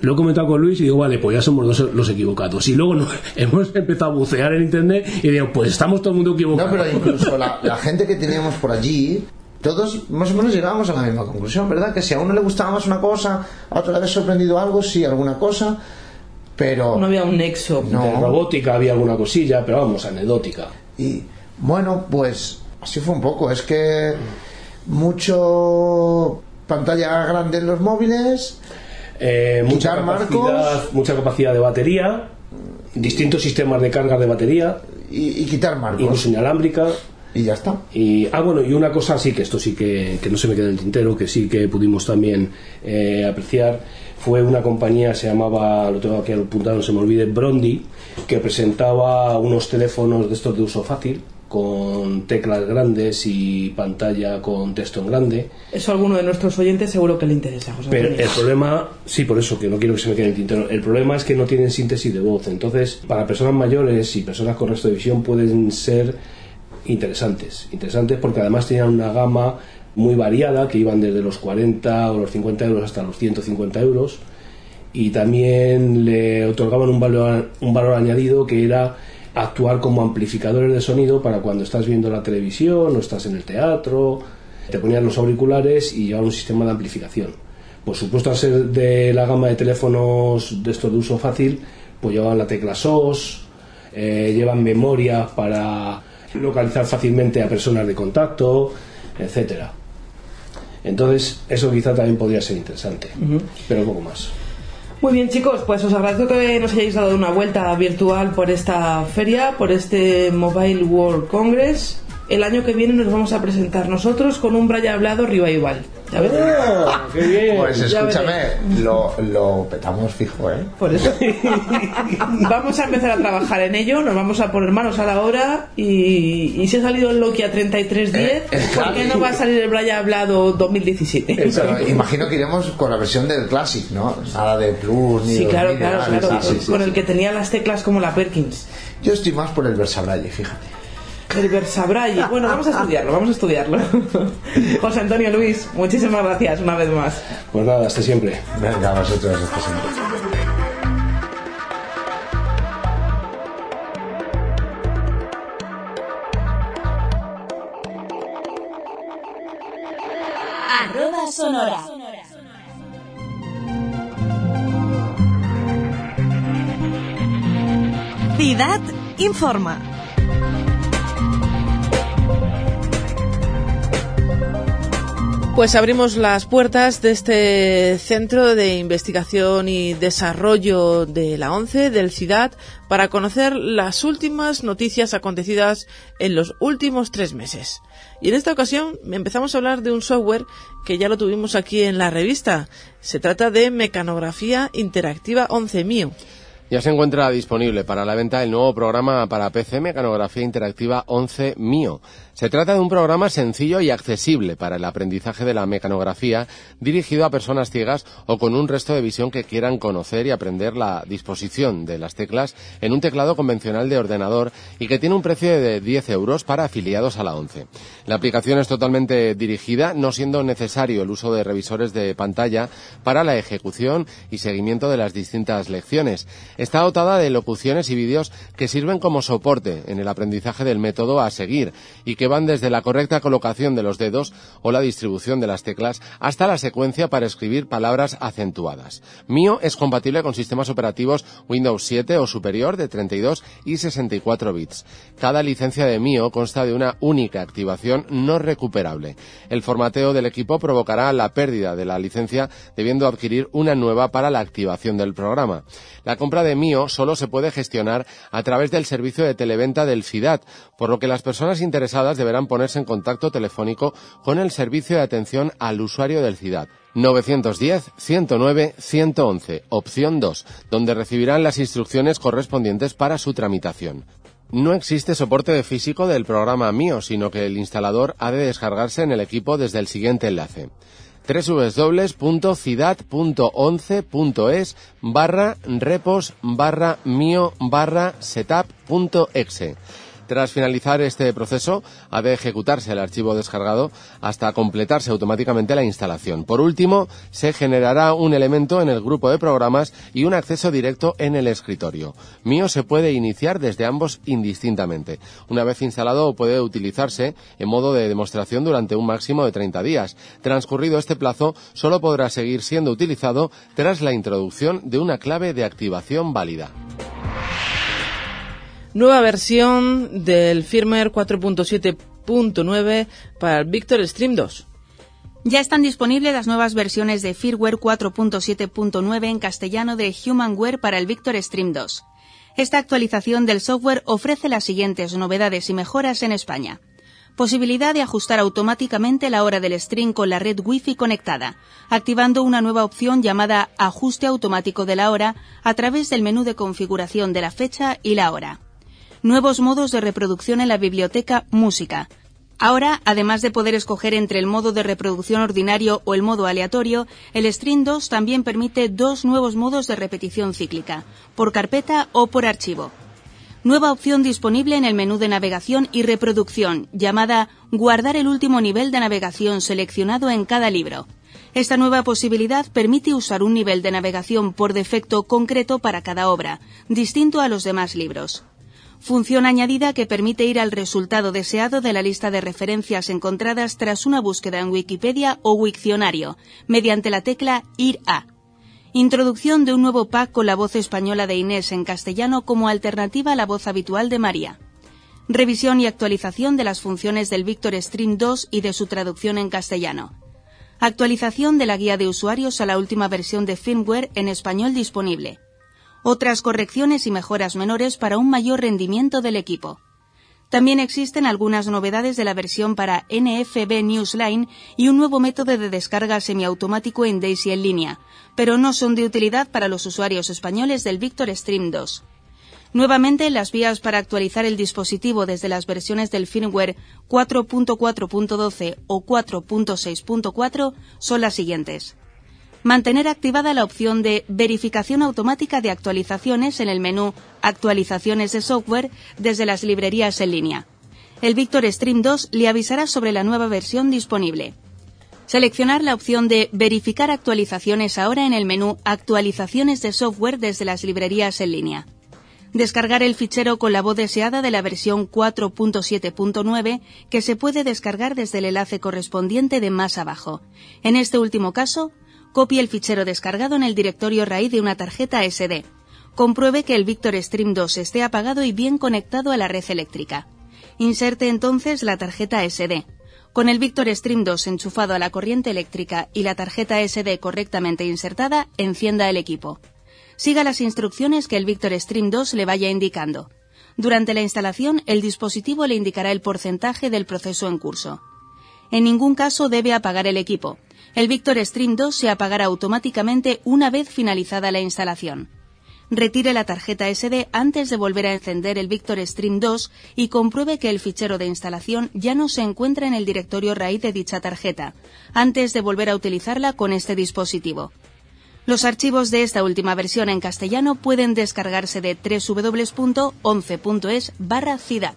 Speaker 7: Lo he comentado con Luis y digo, vale, pues ya somos los, los equivocados. Y luego no- hemos empezado a bucear en internet y digo, pues estamos todo el mundo
Speaker 6: No,
Speaker 7: equivocado.
Speaker 6: pero incluso la, la gente que teníamos por allí, todos más o menos llegábamos a la misma conclusión, ¿verdad? Que si a uno le gustaba más una cosa, a otro le había sorprendido algo, sí, alguna cosa, pero...
Speaker 3: No había un nexo.
Speaker 6: No.
Speaker 7: De robótica había alguna cosilla, pero vamos, anecdótica.
Speaker 6: Y bueno, pues así fue un poco. Es que mucho pantalla grande en los móviles,
Speaker 7: Eh, mucha,
Speaker 6: Quitar
Speaker 7: capacidad,
Speaker 6: marcos.
Speaker 7: mucha capacidad de batería, distintos sistemas de carga de batería,
Speaker 6: y, y quitar marcos.
Speaker 7: incluso inalámbrica.
Speaker 6: Y ya está.
Speaker 7: Y, ah, bueno, y una cosa sí, que esto sí que, que no se me queda en el tintero, que sí que pudimos también eh, apreciar, fue una compañía, se llamaba, lo tengo aquí apuntado, no se me olvide, Brondi, que presentaba unos teléfonos de estos de uso fácil, con teclas grandes y pantalla con texto en grande.
Speaker 3: Eso a alguno de nuestros oyentes seguro que le interesa, José
Speaker 7: Pero el problema, sí, por eso, que no quiero que se me quede en el tintero. El problema es que no tienen síntesis de voz. Entonces, para personas mayores y personas con resto de visión pueden ser interesantes. Interesantes porque además tenían una gama muy variada, que iban desde los 40 o los 50 euros hasta los 150 euros. Y también le otorgaban un valor, un valor añadido que era actuar como amplificadores de sonido para cuando estás viendo la televisión o estás en el teatro, te ponían los auriculares y llevaban un sistema de amplificación. Por supuesto, al ser de la gama de teléfonos de estos de uso fácil, pues llevaban la tecla SOS, eh, llevan memoria para localizar fácilmente a personas de contacto, etcétera. Entonces, eso quizá también podría ser interesante, pero poco más.
Speaker 3: Muy bien, chicos, pues os agradezco que nos hayáis dado una vuelta virtual por esta feria, por este Mobile World Congress. El año que viene nos vamos a presentar nosotros con un Braya Hablado Revival. ¿Ya ves?
Speaker 7: ¡Qué bien!
Speaker 6: Pues escúchame, lo, lo petamos fijo, ¿eh?
Speaker 3: Por eso. vamos a empezar a trabajar en ello, nos vamos a poner manos a la obra y, y si ha salido el Nokia 3310,
Speaker 6: Eh, eh,
Speaker 3: ¿por qué no va a salir el Braya Hablado 2017?
Speaker 6: Pero imagino que iremos con la versión del Classic, ¿no? Nada de Plus ni
Speaker 3: Sí,
Speaker 6: de
Speaker 3: claro,
Speaker 6: 2000,
Speaker 3: claro,
Speaker 6: nada.
Speaker 3: claro.
Speaker 6: Sí, sí,
Speaker 3: con
Speaker 6: sí.
Speaker 3: el que tenía las teclas como la Perkins.
Speaker 6: Yo estoy más por el Versabraille, fíjate.
Speaker 3: El Versabraille. Bueno, vamos a estudiarlo, vamos a estudiarlo. José Antonio Luis, muchísimas gracias una vez más.
Speaker 7: Pues nada, hasta siempre.
Speaker 6: Venga, vosotros, hasta siempre.
Speaker 8: Arroba Sonora.
Speaker 1: Ciudad informa.
Speaker 3: Pues abrimos las puertas de este Centro de Investigación y Desarrollo de la ONCE, del CIDAD, para conocer las últimas noticias acontecidas en los últimos tres meses. Y en esta ocasión empezamos a hablar de un software que ya lo tuvimos aquí en la revista. Se trata de Mecanografía Interactiva 11 Mío.
Speaker 2: Ya se encuentra disponible para la venta el nuevo programa para PC Mecanografía Interactiva 11 Mío. Se trata de un programa sencillo y accesible para el aprendizaje de la mecanografía dirigido a personas ciegas o con un resto de visión que quieran conocer y aprender la disposición de las teclas en un teclado convencional de ordenador y que tiene un precio de 10 euros para afiliados a la 11. La aplicación es totalmente dirigida, no siendo necesario el uso de revisores de pantalla para la ejecución y seguimiento de las distintas lecciones. Está dotada de locuciones y vídeos que sirven como soporte en el aprendizaje del método a seguir y que que van desde la correcta colocación de los dedos o la distribución de las teclas hasta la secuencia para escribir palabras acentuadas. Mio es compatible con sistemas operativos Windows 7 o superior de 32 y 64 bits. Cada licencia de Mio consta de una única activación no recuperable. El formateo del equipo provocará la pérdida de la licencia debiendo adquirir una nueva para la activación del programa. La compra de Mio solo se puede gestionar a través del servicio de televenta del FIDAT, por lo que las personas interesadas deberán ponerse en contacto telefónico con el servicio de atención al usuario del FIDAT. 910-109-111, opción 2, donde recibirán las instrucciones correspondientes para su tramitación. No existe soporte físico del programa Mio, sino que el instalador ha de descargarse en el equipo desde el siguiente enlace www.cidat.11.es barra repos barra mio barra setup.exe. Tras finalizar este proceso, ha de ejecutarse el archivo descargado hasta completarse automáticamente la instalación. Por último, se generará un elemento en el grupo de programas y un acceso directo en el escritorio. Mio se puede iniciar desde ambos indistintamente. Una vez instalado, puede utilizarse en modo de demostración durante un máximo de 30 días. Transcurrido este plazo, solo podrá seguir siendo utilizado tras la introducción de una clave de activación válida.
Speaker 3: Nueva versión del firmware 4.7.9 para el Victor Stream 2.
Speaker 5: Ya están disponibles las nuevas versiones de firmware 4.7.9 en castellano de Humanware para el Victor Stream 2. Esta actualización del software ofrece las siguientes novedades y mejoras en España. Posibilidad de ajustar automáticamente la hora del stream con la red Wi-Fi conectada, activando una nueva opción llamada Ajuste automático de la hora a través del menú de configuración de la fecha y la hora nuevos modos de reproducción en la biblioteca Música. Ahora, además de poder escoger entre el modo de reproducción ordinario o el modo aleatorio, el Stream 2 también permite dos nuevos modos de repetición cíclica, por carpeta o por archivo. Nueva opción disponible en el menú de navegación y reproducción, llamada Guardar el último nivel de navegación seleccionado en cada libro. Esta nueva posibilidad permite usar un nivel de navegación por defecto concreto para cada obra, distinto a los demás libros función añadida que permite ir al resultado deseado de la lista de referencias encontradas tras una búsqueda en Wikipedia o Wikcionario, mediante la tecla ir a. Introducción de un nuevo pack con la voz española de Inés en castellano como alternativa a la voz habitual de María. Revisión y actualización de las funciones del Victor Stream 2 y de su traducción en castellano. Actualización de la guía de usuarios a la última versión de firmware en español disponible otras correcciones y mejoras menores para un mayor rendimiento del equipo. También existen algunas novedades de la versión para NFB Newsline y un nuevo método de descarga semiautomático en Daisy en línea, pero no son de utilidad para los usuarios españoles del Victor Stream 2. Nuevamente, las vías para actualizar el dispositivo desde las versiones del firmware 4.4.12 o 4.6.4 son las siguientes mantener activada la opción de verificación automática de actualizaciones en el menú Actualizaciones de software desde las librerías en línea. El Victor Stream 2 le avisará sobre la nueva versión disponible. Seleccionar la opción de Verificar actualizaciones ahora en el menú Actualizaciones de software desde las librerías en línea. Descargar el fichero con la voz deseada de la versión 4.7.9 que se puede descargar desde el enlace correspondiente de más abajo. En este último caso, Copie el fichero descargado en el directorio raíz de una tarjeta SD. Compruebe que el Victor Stream 2 esté apagado y bien conectado a la red eléctrica. Inserte entonces la tarjeta SD. Con el Victor Stream 2 enchufado a la corriente eléctrica y la tarjeta SD correctamente insertada, encienda el equipo. Siga las instrucciones que el Victor Stream 2 le vaya indicando. Durante la instalación, el dispositivo le indicará el porcentaje del proceso en curso. En ningún caso debe apagar el equipo. El Victor Stream 2 se apagará automáticamente una vez finalizada la instalación. Retire la tarjeta SD antes de volver a encender el Victor Stream 2 y compruebe que el fichero de instalación ya no se encuentra en el directorio raíz de dicha tarjeta, antes de volver a utilizarla con este dispositivo. Los archivos de esta última versión en castellano pueden descargarse de www.11.es barra CIDAD.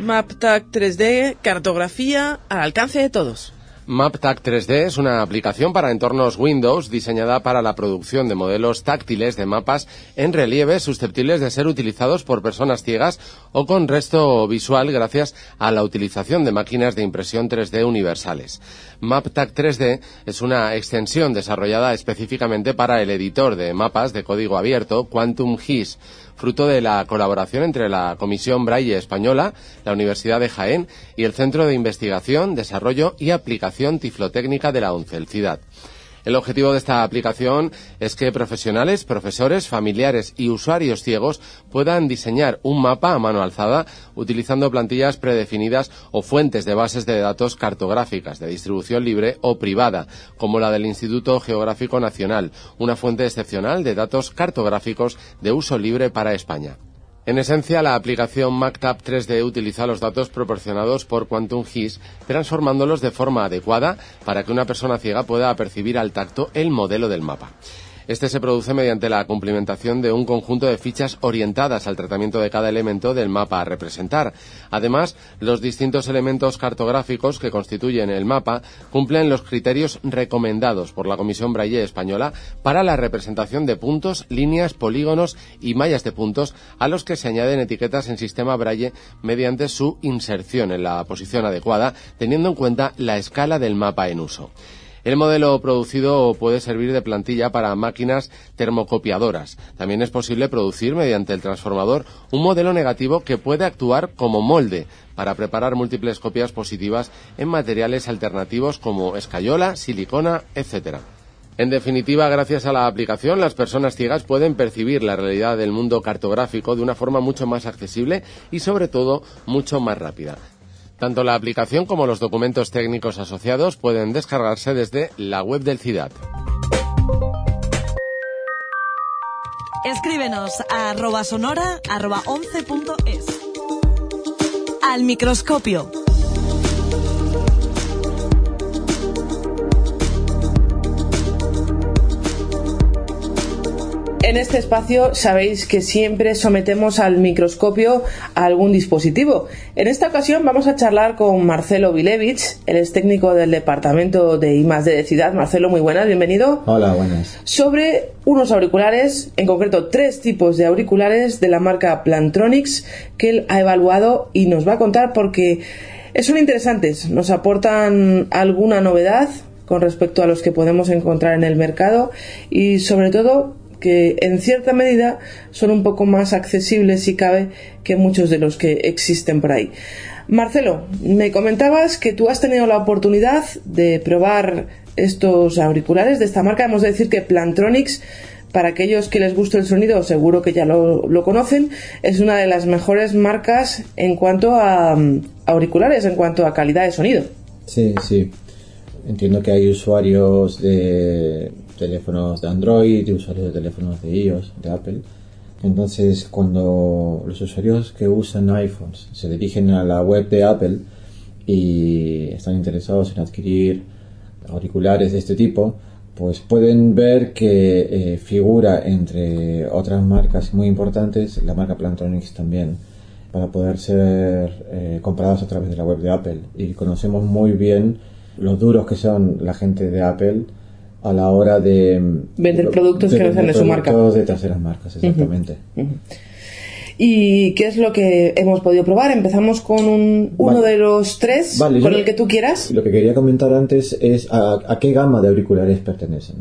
Speaker 3: MapTag 3D, cartografía al alcance de todos.
Speaker 2: MapTac 3D es una aplicación para entornos Windows diseñada para la producción de modelos táctiles de mapas en relieve susceptibles de ser utilizados por personas ciegas o con resto visual gracias a la utilización de máquinas de impresión 3D universales. MapTac 3D es una extensión desarrollada específicamente para el editor de mapas de código abierto Quantum GIS fruto de la colaboración entre la Comisión Braille Española, la Universidad de Jaén y el Centro de Investigación, Desarrollo y Aplicación Tiflotécnica de la UNCELCIDAD. El objetivo de esta aplicación es que profesionales, profesores, familiares y usuarios ciegos puedan diseñar un mapa a mano alzada utilizando plantillas predefinidas o fuentes de bases de datos cartográficas de distribución libre o privada, como la del Instituto Geográfico Nacional, una fuente excepcional de datos cartográficos de uso libre para España. En esencia, la aplicación MacTab 3D utiliza los datos proporcionados por Quantum GIS, transformándolos de forma adecuada para que una persona ciega pueda percibir al tacto el modelo del mapa. Este se produce mediante la cumplimentación de un conjunto de fichas orientadas al tratamiento de cada elemento del mapa a representar. Además, los distintos elementos cartográficos que constituyen el mapa cumplen los criterios recomendados por la Comisión Braille Española para la representación de puntos, líneas, polígonos y mallas de puntos a los que se añaden etiquetas en sistema Braille mediante su inserción en la posición adecuada, teniendo en cuenta la escala del mapa en uso. El modelo producido puede servir de plantilla para máquinas termocopiadoras. También es posible producir mediante el transformador un modelo negativo que puede actuar como molde para preparar múltiples copias positivas en materiales alternativos como escayola, silicona, etc. En definitiva, gracias a la aplicación, las personas ciegas pueden percibir la realidad del mundo cartográfico de una forma mucho más accesible y, sobre todo, mucho más rápida. Tanto la aplicación como los documentos técnicos asociados pueden descargarse desde la web del CIDAD.
Speaker 1: Escríbenos a arroba sonora arroba 11.es. Al microscopio.
Speaker 3: En este espacio sabéis que siempre sometemos al microscopio a algún dispositivo. En esta ocasión vamos a charlar con Marcelo Vilevich, él es técnico del departamento de I de Ciudad. Marcelo, muy buenas, bienvenido.
Speaker 8: Hola, buenas.
Speaker 3: Sobre unos auriculares, en concreto tres tipos de auriculares de la marca Plantronics que él ha evaluado y nos va a contar porque son interesantes, nos aportan alguna novedad con respecto a los que podemos encontrar en el mercado y sobre todo que en cierta medida son un poco más accesibles, si cabe, que muchos de los que existen por ahí. Marcelo, me comentabas que tú has tenido la oportunidad de probar estos auriculares de esta marca. Hemos de decir que Plantronics, para aquellos que les gusta el sonido, seguro que ya lo, lo conocen, es una de las mejores marcas en cuanto a um, auriculares, en cuanto a calidad de sonido.
Speaker 8: Sí, sí. Entiendo que hay usuarios de teléfonos de Android, usuarios de teléfonos de iOS, de Apple. Entonces, cuando los usuarios que usan iPhones se dirigen a la web de Apple y están interesados en adquirir auriculares de este tipo, pues pueden ver que eh, figura entre otras marcas muy importantes la marca Plantronics también para poder ser eh, comprados a través de la web de Apple y conocemos muy bien los duros que son la gente de Apple a la hora de
Speaker 3: vender productos que no sean de su marca.
Speaker 8: de terceras marcas, exactamente.
Speaker 3: ¿Y qué es lo que hemos podido probar? Empezamos con un, uno de los tres, con el que tú quieras.
Speaker 8: Lo que quería comentar antes es a, qué gama de auriculares pertenecen.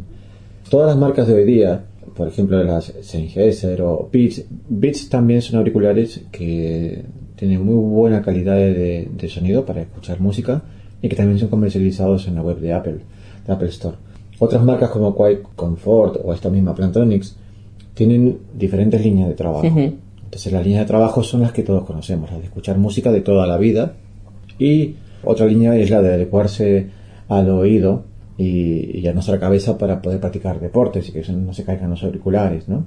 Speaker 8: Todas las marcas de hoy día, por ejemplo las Sennheiser o Beats, Beats también son auriculares que tienen muy buena calidad de, de sonido para escuchar música y que también son comercializados en la web de Apple, de Apple Store. Otras marcas como Quiet Comfort o esta misma Plantronics tienen diferentes líneas de trabajo. Entonces las líneas de trabajo son las que todos conocemos, las de escuchar música de toda la vida. Y otra línea es la de adecuarse al oído y, a nuestra cabeza para poder practicar deportes y que no se caigan los auriculares, ¿no?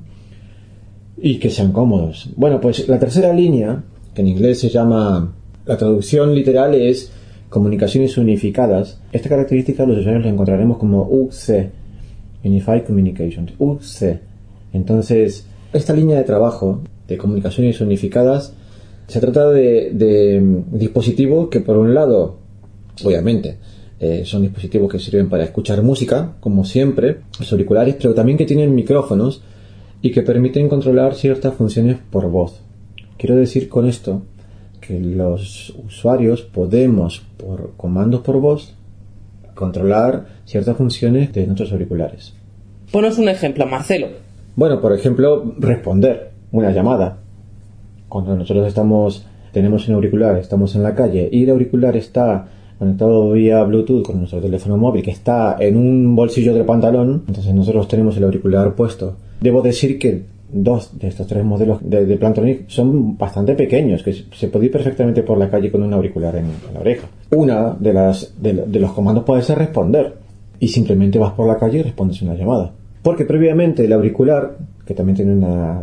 Speaker 8: Y que sean cómodos. Bueno, pues la tercera línea, que en inglés se llama, la traducción literal es comunicaciones unificadas. Esta característica los usuarios la encontraremos como UC, Unified Communications, UC. Entonces, esta línea de trabajo de comunicaciones unificadas se trata de, dispositivos que por un lado, obviamente, Eh, son dispositivos que sirven para escuchar música, como siempre, los auriculares, pero también que tienen micrófonos y que permiten controlar ciertas funciones por voz. Quiero decir con esto que los usuarios podemos, por comandos por voz, controlar ciertas funciones de nuestros auriculares.
Speaker 3: Ponos un ejemplo, Marcelo.
Speaker 8: Bueno, por ejemplo, responder una llamada. Cuando nosotros estamos, tenemos un auricular, estamos en la calle y el auricular está conectado vía Bluetooth con nuestro teléfono móvil que está en un bolsillo del pantalón, entonces nosotros tenemos el auricular puesto. Debo decir que dos de estos tres modelos de, de Plantronic son bastante pequeños, que se puede ir perfectamente por la calle con un auricular en, la oreja. Una de, las, de, los comandos puede ser responder y simplemente vas por la calle y respondes una llamada. Porque previamente el auricular, que también tiene una,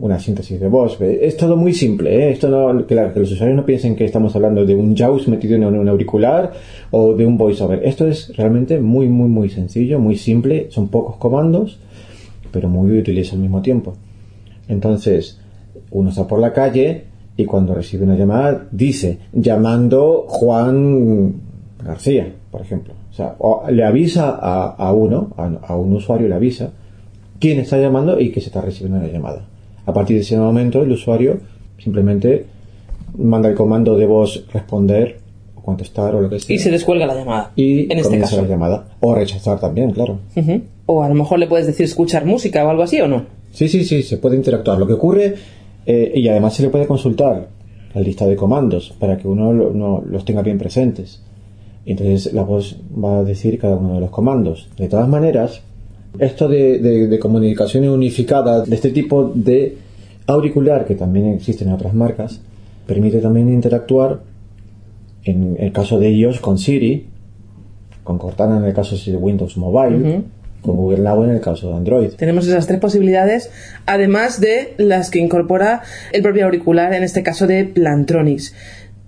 Speaker 8: una síntesis de voz, es todo muy simple. ¿eh? Esto no, que, que, los usuarios no piensen que estamos hablando de un JAWS metido en un auricular o de un voiceover. Esto es realmente muy, muy, muy sencillo, muy simple. Son pocos comandos, pero muy útiles al mismo tiempo. Entonces, uno está por la calle y cuando recibe una llamada dice, llamando Juan García, por ejemplo. O sea, o le avisa a, a uno, a, a, un usuario le avisa quién está llamando y que se está recibiendo la llamada. A partir de ese momento, el usuario simplemente manda el comando de voz responder o contestar o lo que sea.
Speaker 3: Y se descuelga la llamada.
Speaker 8: Y
Speaker 3: en este caso.
Speaker 8: la llamada. O rechazar también, claro.
Speaker 3: Uh -huh. O a lo mejor le puedes decir escuchar música o algo así, ¿o no?
Speaker 8: Sí, sí, sí, se puede interactuar. Lo que ocurre, eh, y además se le puede consultar la lista de comandos para que uno lo, no, los tenga bien presentes. Entonces la voz va a decir cada uno de los comandos. De todas maneras, esto de, de, de comunicaciones unificadas, de este tipo de auricular que también existen en otras marcas, permite también interactuar, en el caso de ellos, con Siri, con Cortana en el caso de Windows Mobile. Con Google Now en el caso de Android.
Speaker 3: Tenemos esas tres posibilidades, además de las que incorpora el propio auricular, en este caso de Plantronics.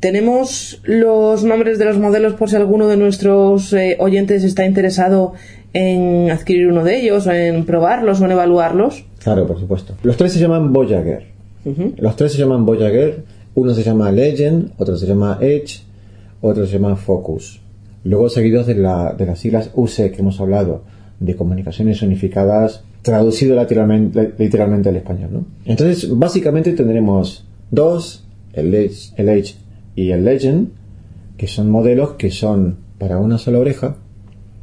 Speaker 3: Tenemos los nombres de los modelos por si alguno de nuestros eh, oyentes está interesado en adquirir uno de ellos, o en probarlos o en evaluarlos.
Speaker 8: Claro, por supuesto. Los tres se llaman Voyager. Uh -huh. Los tres se llaman Voyager. Uno se llama Legend, otro se llama Edge, otro se llama Focus. Luego seguidos de, la, de las siglas UC que hemos hablado, de comunicaciones unificadas, traducido literalmente, literalmente al español. ¿no? Entonces, básicamente tendremos dos, el Edge, el Edge y el Legend, que son modelos que son para una sola oreja,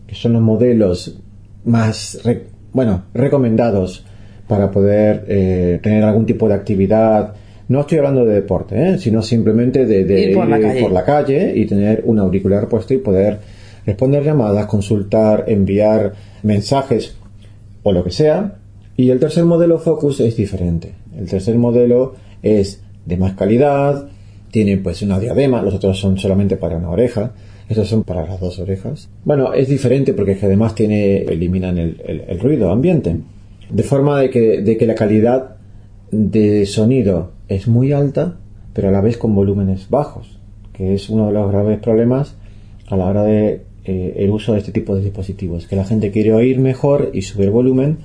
Speaker 8: que son los modelos más, re, bueno, recomendados para poder eh, tener algún tipo de actividad. No estoy hablando de deporte, ¿eh? sino simplemente de, de
Speaker 3: ir por la, calle.
Speaker 8: por la calle y tener un auricular puesto y poder responder llamadas, consultar, enviar mensajes o lo que sea. Y el tercer modelo Focus es diferente. El tercer modelo es de más calidad, tiene pues una diadema, los otros son solamente para una oreja, estos son para las dos orejas. Bueno, es diferente porque es que además tiene, eliminan el, ruido ambiente. De forma de que la calidad de sonido es muy alta, pero a la vez con volúmenes bajos, que es uno de los graves problemas a la hora de eh, el uso de este tipo de dispositivos, que la gente quiere oír mejor y subir volumen,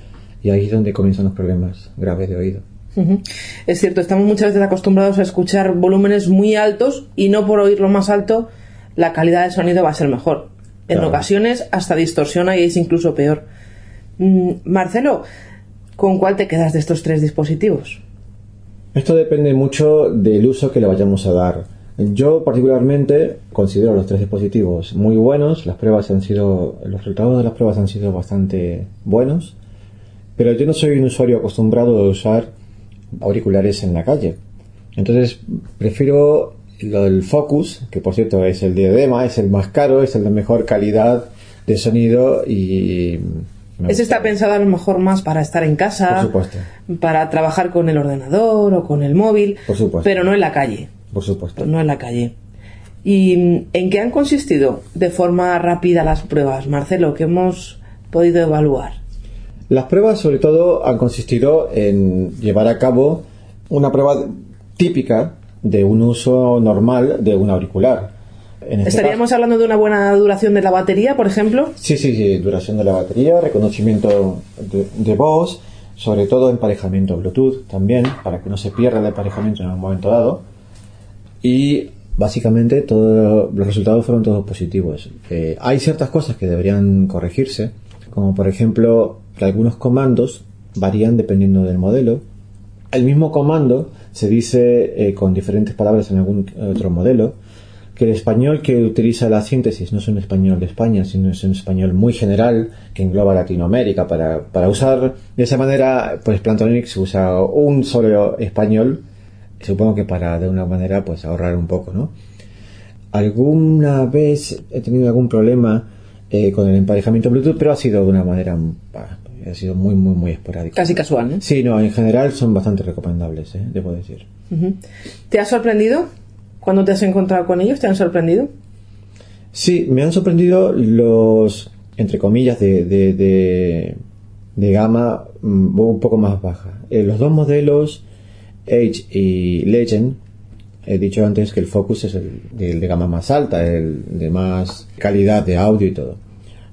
Speaker 8: y ahí es donde comienzan los problemas graves de oído.
Speaker 3: Uh -huh. Es cierto, estamos muchas veces acostumbrados a escuchar volúmenes muy altos y no por oírlo más alto la calidad del sonido va a ser mejor. En
Speaker 8: Claro.
Speaker 3: ocasiones hasta distorsiona y es incluso peor. Mm, Marcelo, ¿con cuál te quedas de estos tres dispositivos?
Speaker 8: Esto depende mucho del uso que le vayamos a dar. Yo particularmente considero los tres dispositivos muy buenos, las pruebas han sido, los resultados de las pruebas han sido bastante buenos, pero yo no soy un usuario acostumbrado a usar auriculares en la calle. Entonces prefiero lo del Focus, que por cierto es el diadema, es el más caro, es el de mejor calidad de sonido y...
Speaker 3: Ese está pensado a lo mejor más para estar en casa,
Speaker 8: Por supuesto,
Speaker 3: para trabajar con el ordenador o con el móvil,
Speaker 8: por supuesto,
Speaker 3: pero no en la calle.
Speaker 8: Por supuesto.
Speaker 3: no en la calle. ¿Y en qué han consistido de forma rápida las pruebas, Marcelo, que hemos podido evaluar?
Speaker 8: Las pruebas sobre todo han consistido en llevar a cabo una prueba típica de un uso normal de un auricular. En este
Speaker 3: ¿Estaríamos hablando de una buena duración de la batería, por ejemplo?
Speaker 8: sí, sí, sí, duración de la batería, reconocimiento de, de voz, sobre todo emparejamiento Bluetooth también, para que no se pierda el emparejamiento en un momento dado. Y básicamente todos los resultados fueron todos positivos. Eh, hay ciertas cosas que deberían corregirse, como por ejemplo que algunos comandos varían dependiendo del modelo. El mismo comando se dice eh, con diferentes palabras en algún otro modelo, que el español que utiliza la síntesis no es un español de España, sino es un español muy general que engloba Latinoamérica. Para, para usar de esa manera, pues Plantronics usa un solo español, supongo que para de una manera pues ahorrar un poco, ¿no? Alguna vez he tenido algún problema eh, con el emparejamiento Bluetooth, pero ha sido de una manera ha sido muy muy muy esporádico.
Speaker 3: Casi casual, ¿no?
Speaker 8: Sí, no, en general son bastante recomendables, ¿eh? debo decir.
Speaker 3: ¿Te ha sorprendido? ¿Cuándo te has encontrado con ellos? ¿Te han sorprendido?
Speaker 8: Sí, me han sorprendido los, entre comillas, de, de, de, gama mm, un poco más baja. Eh, los dos modelos, Age y Legend, he dicho antes que el Focus es el, de gama más alta, el de más calidad de audio y todo.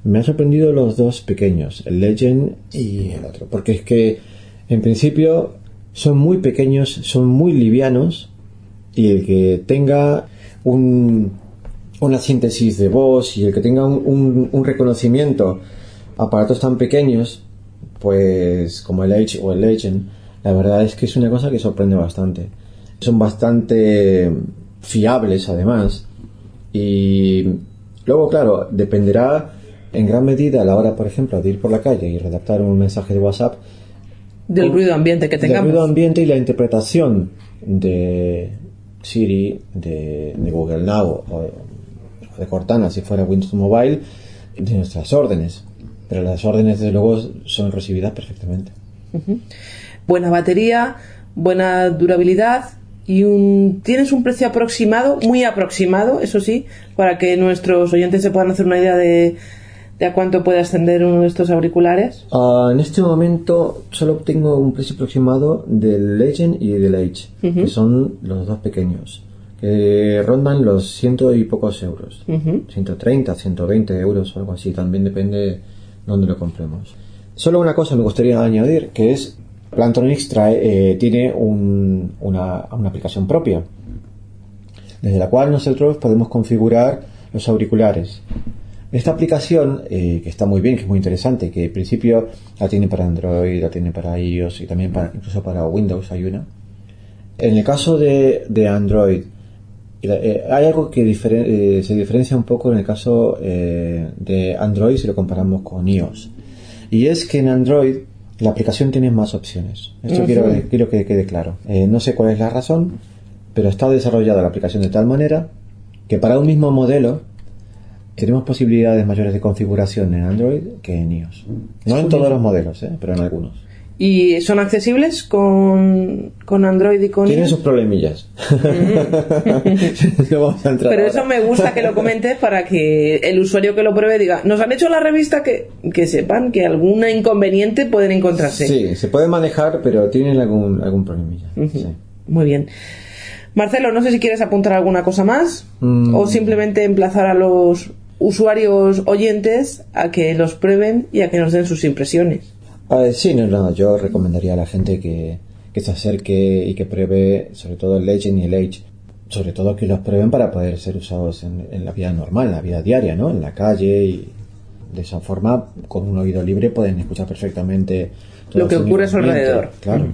Speaker 8: Me han sorprendido los dos pequeños, el Legend y el otro, porque es que en principio son muy pequeños, son muy livianos y el que tenga un, una síntesis de voz y el que tenga un, un, reconocimiento aparatos tan pequeños, pues como el Edge o el Legend, la verdad es que es una cosa que sorprende bastante. Son bastante fiables además y luego claro, dependerá en gran medida a la hora, por ejemplo, de ir por la calle y redactar un mensaje de WhatsApp
Speaker 3: del ruido ambiente que tengamos.
Speaker 8: Del ruido ambiente y la interpretación de, Siri, de, Google Now o, de Cortana si fuera Windows Mobile, de nuestras órdenes. Pero las órdenes, desde luego, son recibidas perfectamente.
Speaker 3: Buena batería, buena durabilidad y un, tienes un precio aproximado, muy aproximado, eso sí, para que nuestros oyentes se puedan hacer una idea de, ¿De a cuánto puede ascender uno de estos auriculares?
Speaker 8: Ah, en este momento solo obtengo un precio aproximado del Legend y del Edge, que son los dos pequeños, que rondan los ciento y pocos euros. 130, 120 euros o algo así, también depende dónde lo compremos. Solo una cosa me gustaría añadir, que es Plantronics trae, eh, tiene una, una aplicación propia, desde la cual nosotros podemos configurar los auriculares. Esta aplicación, eh, que está muy bien, que es muy interesante, que en principio la tiene para Android, la tiene para iOS y también para, incluso para Windows hay una. En el caso de, Android, eh, hay algo que eh, se diferencia un poco en el caso de Android si lo comparamos con iOS. Y es que en Android la aplicación tiene más opciones. Esto quiero, quiero que quede claro. no sé cuál es la razón, pero está desarrollada la aplicación de tal manera que para un mismo modelo tenemos posibilidades mayores de configuración en Android que en iOS. No en todos los modelos, ¿eh? pero en algunos.
Speaker 3: ¿Y son accesibles con, Android y con
Speaker 8: Tienen sus problemillas.
Speaker 3: Pero eso me gusta que lo comente para que el usuario que lo pruebe diga, nos han hecho la revista que, que sepan que algún inconveniente pueden encontrarse.
Speaker 8: Sí, se puede manejar, pero tienen algún, algún problemilla.
Speaker 3: Muy bien. Marcelo, no sé si quieres apuntar alguna cosa más mm. o simplemente emplazar a los usuarios oyentes a que los prueben y a que nos den sus impresiones.
Speaker 8: Sí, no, no, yo recomendaría a la gente que, se acerque y que pruebe sobre todo el Legend y el Age. Sobre todo que los prueben para poder ser usados en, la vida normal, en la vida diaria, ¿no? En la calle y de esa forma, con un oído libre, pueden escuchar perfectamente
Speaker 3: lo que ocurre a su alrededor.
Speaker 8: Claro.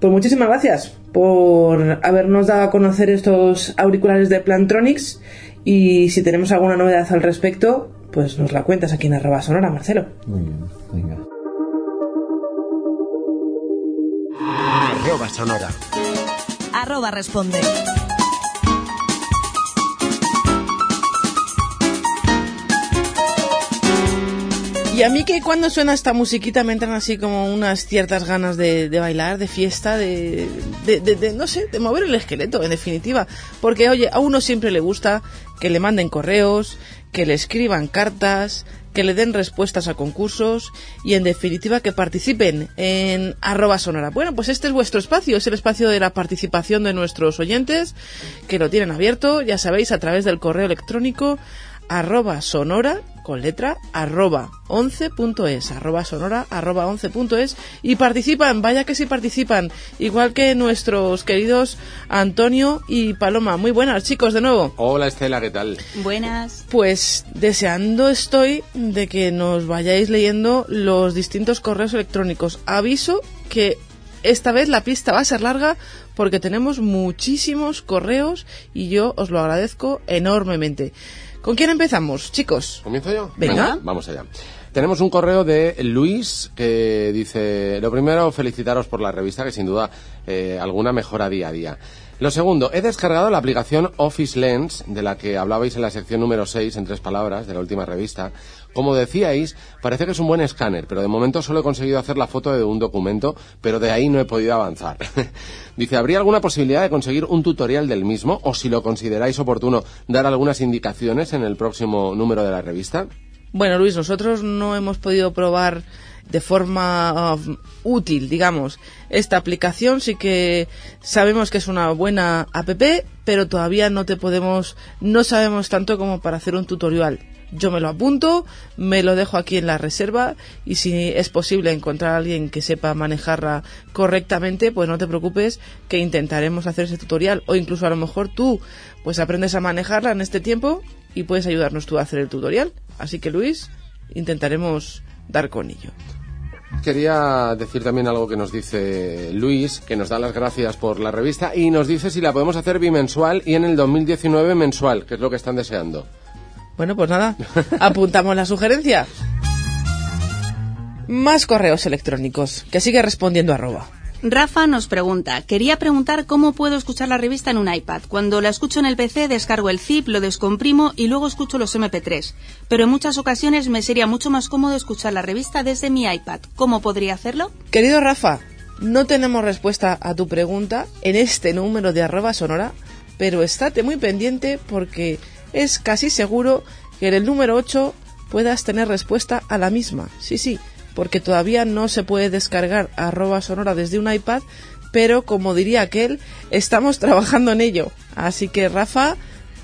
Speaker 3: Pues muchísimas gracias por habernos dado a conocer estos auriculares de Plantronics y si tenemos alguna novedad al respecto, pues nos la cuentas aquí en arroba sonora, Marcelo.
Speaker 8: Muy bien, venga.
Speaker 1: Arroba sonora. Arroba responde.
Speaker 3: Y a mí que cuando suena esta musiquita me entran así como unas ciertas ganas de, bailar, de fiesta, de, de, no sé, de mover el esqueleto, en definitiva. Porque, oye, a uno siempre le gusta que le manden correos, que le escriban cartas, que le den respuestas a concursos y en definitiva que participen en arroba sonora. Bueno, pues este es vuestro espacio, es el espacio de la participación de nuestros oyentes que lo tienen abierto, ya sabéis, a través del correo electrónico arroba sonora con letra arroba 11.es, arroba sonora arroba 11.es y participan, vaya que sí participan, igual que nuestros queridos Antonio y Paloma. Muy buenas chicos de nuevo.
Speaker 2: Hola Estela, ¿qué tal?
Speaker 5: Buenas.
Speaker 3: Pues deseando estoy de que nos vayáis leyendo los distintos correos electrónicos. Aviso que esta vez la pista va a ser larga porque tenemos muchísimos correos y yo os lo agradezco enormemente. ¿Con quién empezamos, chicos?
Speaker 2: ¿Comienzo yo?
Speaker 3: Venga.
Speaker 2: vamos allá. Tenemos un correo de Luis que dice, lo primero, felicitaros por la revista, que sin duda eh, alguna mejora día a día. Lo segundo, he descargado la aplicación Office Lens, de la que hablabais en la sección número 6, en tres palabras, de la última revista. Como decíais, parece que es un buen escáner, pero de momento solo he conseguido hacer la foto de un documento, pero de ahí no he podido avanzar. Dice, ¿habría alguna posibilidad de conseguir un tutorial del mismo? O si lo consideráis oportuno, dar algunas indicaciones en el próximo número de la revista?
Speaker 3: Bueno, Luis, nosotros no hemos podido probar de forma uh, útil, digamos, esta aplicación. Sí que sabemos que es una buena app, pero todavía no te podemos, no sabemos tanto como para hacer un tutorial. Yo me lo apunto, me lo dejo aquí en la reserva y si es posible encontrar a alguien que sepa manejarla correctamente, pues no te preocupes que intentaremos hacer ese tutorial o incluso a lo mejor tú pues aprendes a manejarla en este tiempo y puedes ayudarnos tú a hacer el tutorial. Así que Luis, intentaremos dar con ello.
Speaker 2: Quería decir también algo que nos dice Luis, que nos da las gracias por la revista y nos dice si la podemos hacer bimensual y en el 2019 mensual, que es lo que están deseando.
Speaker 3: Bueno, pues nada, apuntamos la sugerencia. Más correos electrónicos, que sigue respondiendo arroba.
Speaker 5: Rafa nos pregunta, quería preguntar cómo puedo escuchar la revista en un iPad. Cuando la escucho en el PC descargo el zip, lo descomprimo y luego escucho los MP3. Pero en muchas ocasiones me sería mucho más cómodo escuchar la revista desde mi iPad. ¿Cómo podría hacerlo?
Speaker 3: Querido Rafa, no tenemos respuesta a tu pregunta en este número de arroba sonora, pero estate muy pendiente porque es casi seguro que en el número 8 puedas tener respuesta a la misma. Sí, sí, porque todavía no se puede descargar arroba sonora desde un iPad, pero como diría aquel, estamos trabajando en ello. Así que Rafa,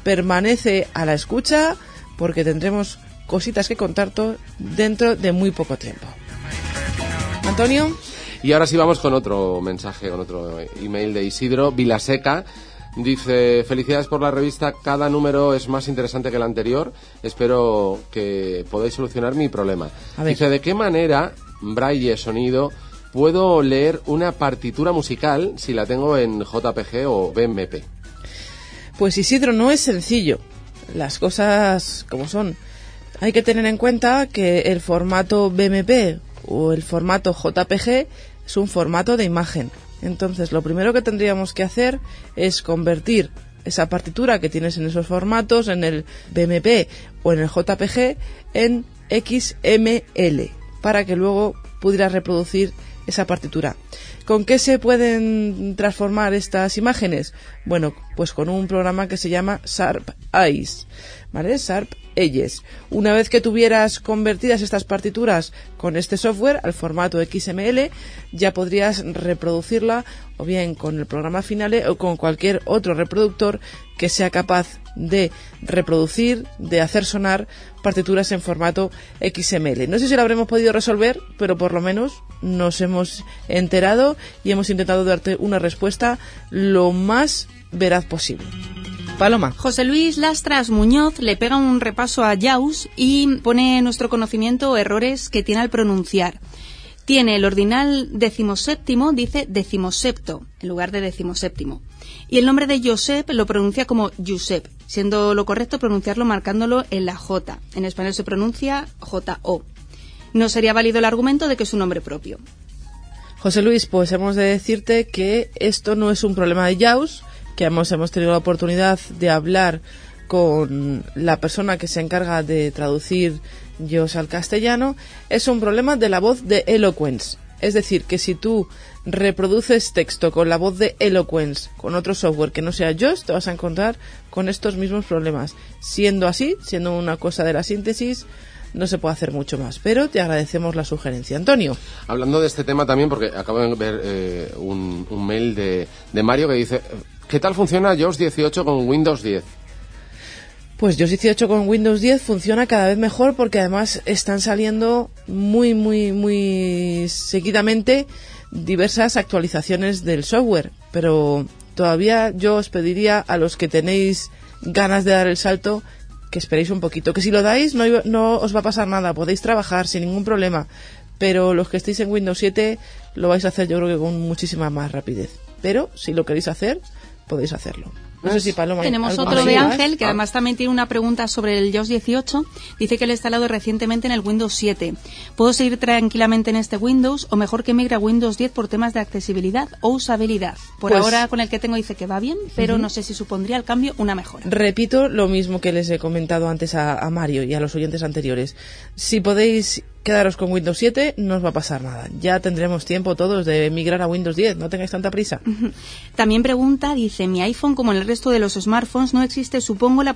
Speaker 3: permanece a la escucha porque tendremos cositas que contarte dentro de muy poco tiempo. Antonio.
Speaker 2: Y ahora sí vamos con otro mensaje, con otro email de Isidro Vilaseca. Dice, felicidades por la revista, cada número es más interesante que el anterior, espero que podáis solucionar mi problema. Dice, ¿de qué manera, braille sonido, puedo leer una partitura musical si la tengo en JPG o BMP?
Speaker 3: Pues Isidro, no es sencillo, las cosas como son. Hay que tener en cuenta que el formato BMP o el formato JPG es un formato de imagen entonces, lo primero que tendríamos que hacer es convertir esa partitura que tienes en esos formatos, en el BMP o en el JPG, en XML, para que luego pudieras reproducir esa partitura. ¿Con qué se pueden transformar estas imágenes? Bueno, pues con un programa que se llama Sharp Eyes, ¿vale? Sharp Eyes. Una vez que tuvieras convertidas estas partituras con este software al formato XML, ya podrías reproducirla o bien con el programa Finale o con cualquier otro reproductor que sea capaz de reproducir, de hacer sonar partituras en formato XML. No sé si lo habremos podido resolver, pero por lo menos nos hemos enterado y hemos intentado darte una respuesta lo más veraz posible. Paloma.
Speaker 5: José Luis Lastras Muñoz le pega un repaso a Jaus y pone en nuestro conocimiento errores que tiene al pronunciar. Tiene el ordinal decimoséptimo, dice decimosepto, en lugar de decimoséptimo. Y el nombre de Josep lo pronuncia como Josep, siendo lo correcto pronunciarlo marcándolo en la J. En español se pronuncia J-O. No sería válido el argumento de que es un nombre propio.
Speaker 3: José Luis, pues hemos de decirte que esto no es un problema de Jaus, que hemos, hemos tenido la oportunidad de hablar con la persona que se encarga de traducir yo al castellano, es un problema de la voz de Eloquence. Es decir, que si tú reproduces texto con la voz de Eloquence con otro software que no sea Yoast, te vas a encontrar con estos mismos problemas. Siendo así, siendo una cosa de la síntesis, no se puede hacer mucho más. Pero te agradecemos la sugerencia. Antonio.
Speaker 2: Hablando de este tema también, porque acabo de ver eh, un, un, mail de, de Mario que dice, ¿qué tal funciona Yoast 18 con Windows 10?
Speaker 3: Pues iOS 18 con Windows 10 funciona cada vez mejor porque además están saliendo muy, muy, muy seguidamente diversas actualizaciones del software. Pero todavía yo os pediría a los que tenéis ganas de dar el salto que esperéis un poquito. Que si lo dais no, no os va a pasar nada, podéis trabajar sin ningún problema. Pero los que estéis en Windows 7 lo vais a hacer yo creo que con muchísima más rapidez. Pero si lo queréis hacer, podéis hacerlo. No sé si Paloma.
Speaker 5: Tenemos
Speaker 3: ¿algo
Speaker 5: otro de Ángel, que además también tiene una pregunta sobre el iOS 18. Dice que lo ha instalado recientemente en el Windows 7. ¿Puedo seguir tranquilamente en este Windows o mejor que migre a Windows 10 por temas de accesibilidad o usabilidad? Por
Speaker 3: Pues-
Speaker 5: ahora con el que tengo dice que va bien, pero no sé si supondría el cambio una mejora.
Speaker 3: Repito lo mismo que les he comentado antes a, a Mario y a los oyentes anteriores. Si podéis quedaros con Windows 7, no os va a pasar nada. Ya tendremos tiempo todos de migrar a Windows 10, no tengáis tanta prisa.
Speaker 5: También pregunta, dice, mi iPhone como en el resto de los smartphones no existe, supongo, la,